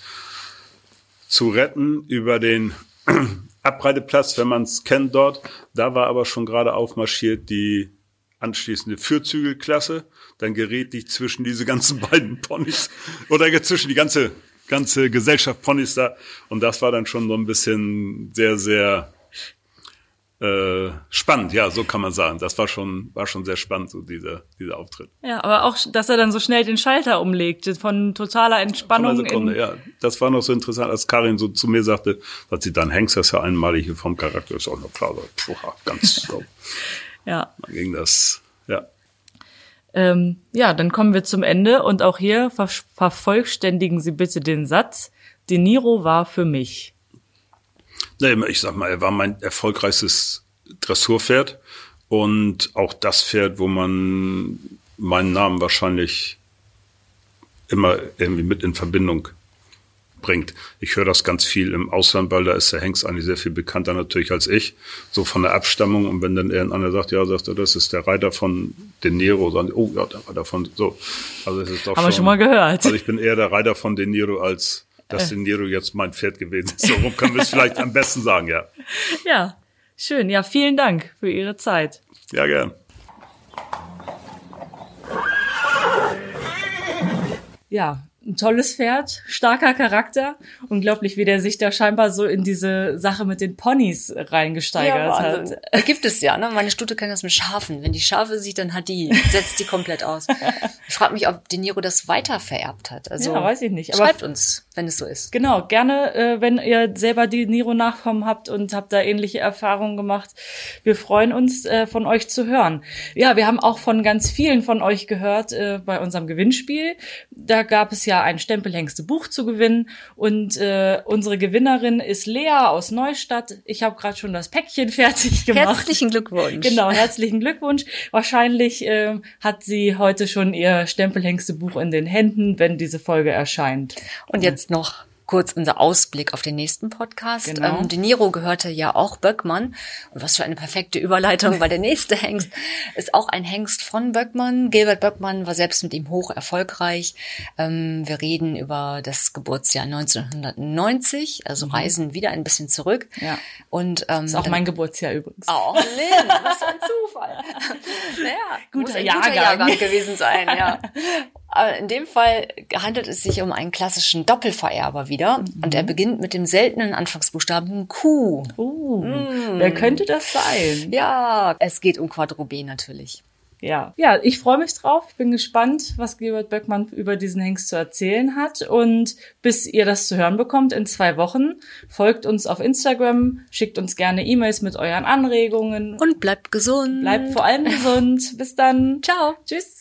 zu retten über den <clears throat> Abreiteplatz, wenn man es kennt dort. Da war aber schon gerade aufmarschiert die anschließende Vierzügelklasse. Dann gerät ich zwischen diese ganzen beiden Ponys oder zwischen die ganze, ganze Gesellschaft Ponys da. Und das war dann schon so ein bisschen sehr, sehr äh, spannend, ja, so kann man sagen. Das war schon, war schon sehr spannend, so dieser, dieser Auftritt. Ja, aber auch, dass er dann so schnell den Schalter umlegte, von totaler Entspannung. Von Sekunde, ja. Das war noch so interessant, als Karin so zu mir sagte, dass sie dann Hengst, das ja einmalig hier vom Charakter, ist auch noch klar, so, puh, ganz <laughs> so. ja. Dann ging das, ja. Ähm, ja, dann kommen wir zum Ende und auch hier ver vervollständigen Sie bitte den Satz. De Niro war für mich. Nee, ich sag mal, er war mein erfolgreichstes Dressurpferd und auch das Pferd, wo man meinen Namen wahrscheinlich immer irgendwie mit in Verbindung bringt. Ich höre das ganz viel im Ausland, weil da ist der Hengst eigentlich sehr viel bekannter natürlich als ich, so von der Abstammung. Und wenn dann irgendeiner sagt, ja, sagt er, das ist der Reiter von De Niro, sagen, oh ja, der Reiter von so. Also es ist doch Haben schon, wir schon mal gehört. Also ich bin eher der Reiter von De Niro als dass De Niro jetzt mein Pferd gewesen ist. So rum können wir es vielleicht am besten sagen, ja. <laughs> Ja, schön. Ja, vielen Dank für Ihre Zeit. Ja, gern. Ja, ein tolles Pferd, starker Charakter. Unglaublich, wie der sich da scheinbar so in diese Sache mit den Ponys reingesteigert Ja, hat. Wahnsinn. Gibt es ja, ne? Meine Stute kann das mit Schafen. Wenn die Schafe sieht, dann hat die, setzt die komplett aus. Ich frage mich, ob De Niro das weiter vererbt hat. Also Ja, weiß ich nicht. Aber schreibt uns, wenn es so ist. Genau, gerne, äh, wenn ihr selber die Niro-Nachkommen habt und habt da ähnliche Erfahrungen gemacht. Wir freuen uns, äh, von euch zu hören. Ja, wir haben auch von ganz vielen von euch gehört äh, bei unserem Gewinnspiel. Da gab es ja ein Stempelhengste Buch zu gewinnen und äh, unsere Gewinnerin ist Lea aus Neustadt. Ich habe gerade schon das Päckchen <laughs> fertig gemacht. Herzlichen Glückwunsch. Genau, herzlichen Glückwunsch. Wahrscheinlich äh, hat sie heute schon ihr Stempelhengste Buch in den Händen, wenn diese Folge erscheint. Und jetzt noch kurz unser Ausblick auf den nächsten Podcast. Genau. Ähm, De Niro gehörte ja auch Böckmann. Und was für eine perfekte Überleitung, weil der nächste <laughs> Hengst ist auch ein Hengst von Böckmann. Gilbert Böckmann war selbst mit ihm hoch erfolgreich. Ähm, wir reden über das Geburtsjahr 1990, also reisen wieder ein bisschen zurück. Mhm. Ja. Und ähm, Ist auch mein Geburtsjahr übrigens. Oh, Lynn, was für ein <laughs> Zufall. naja, Guter muss ein Jahrgang. guter Jahrgang gewesen sein, ja. <laughs> Aber in dem Fall handelt es sich um einen klassischen Doppelvererber wieder. Und er beginnt mit dem seltenen Anfangsbuchstaben Q. Uh, Wer könnte das sein? Ja, es geht um Quadrobé natürlich. Ja, ja, ich freue mich drauf. Ich bin gespannt, was Gilbert Böckmann über diesen Hengst zu erzählen hat. Und bis ihr das zu hören bekommt in zwei Wochen, folgt uns auf Instagram, schickt uns gerne E-Mails mit euren Anregungen. Und bleibt gesund. Bleibt vor allem gesund. Bis dann. Ciao. Tschüss.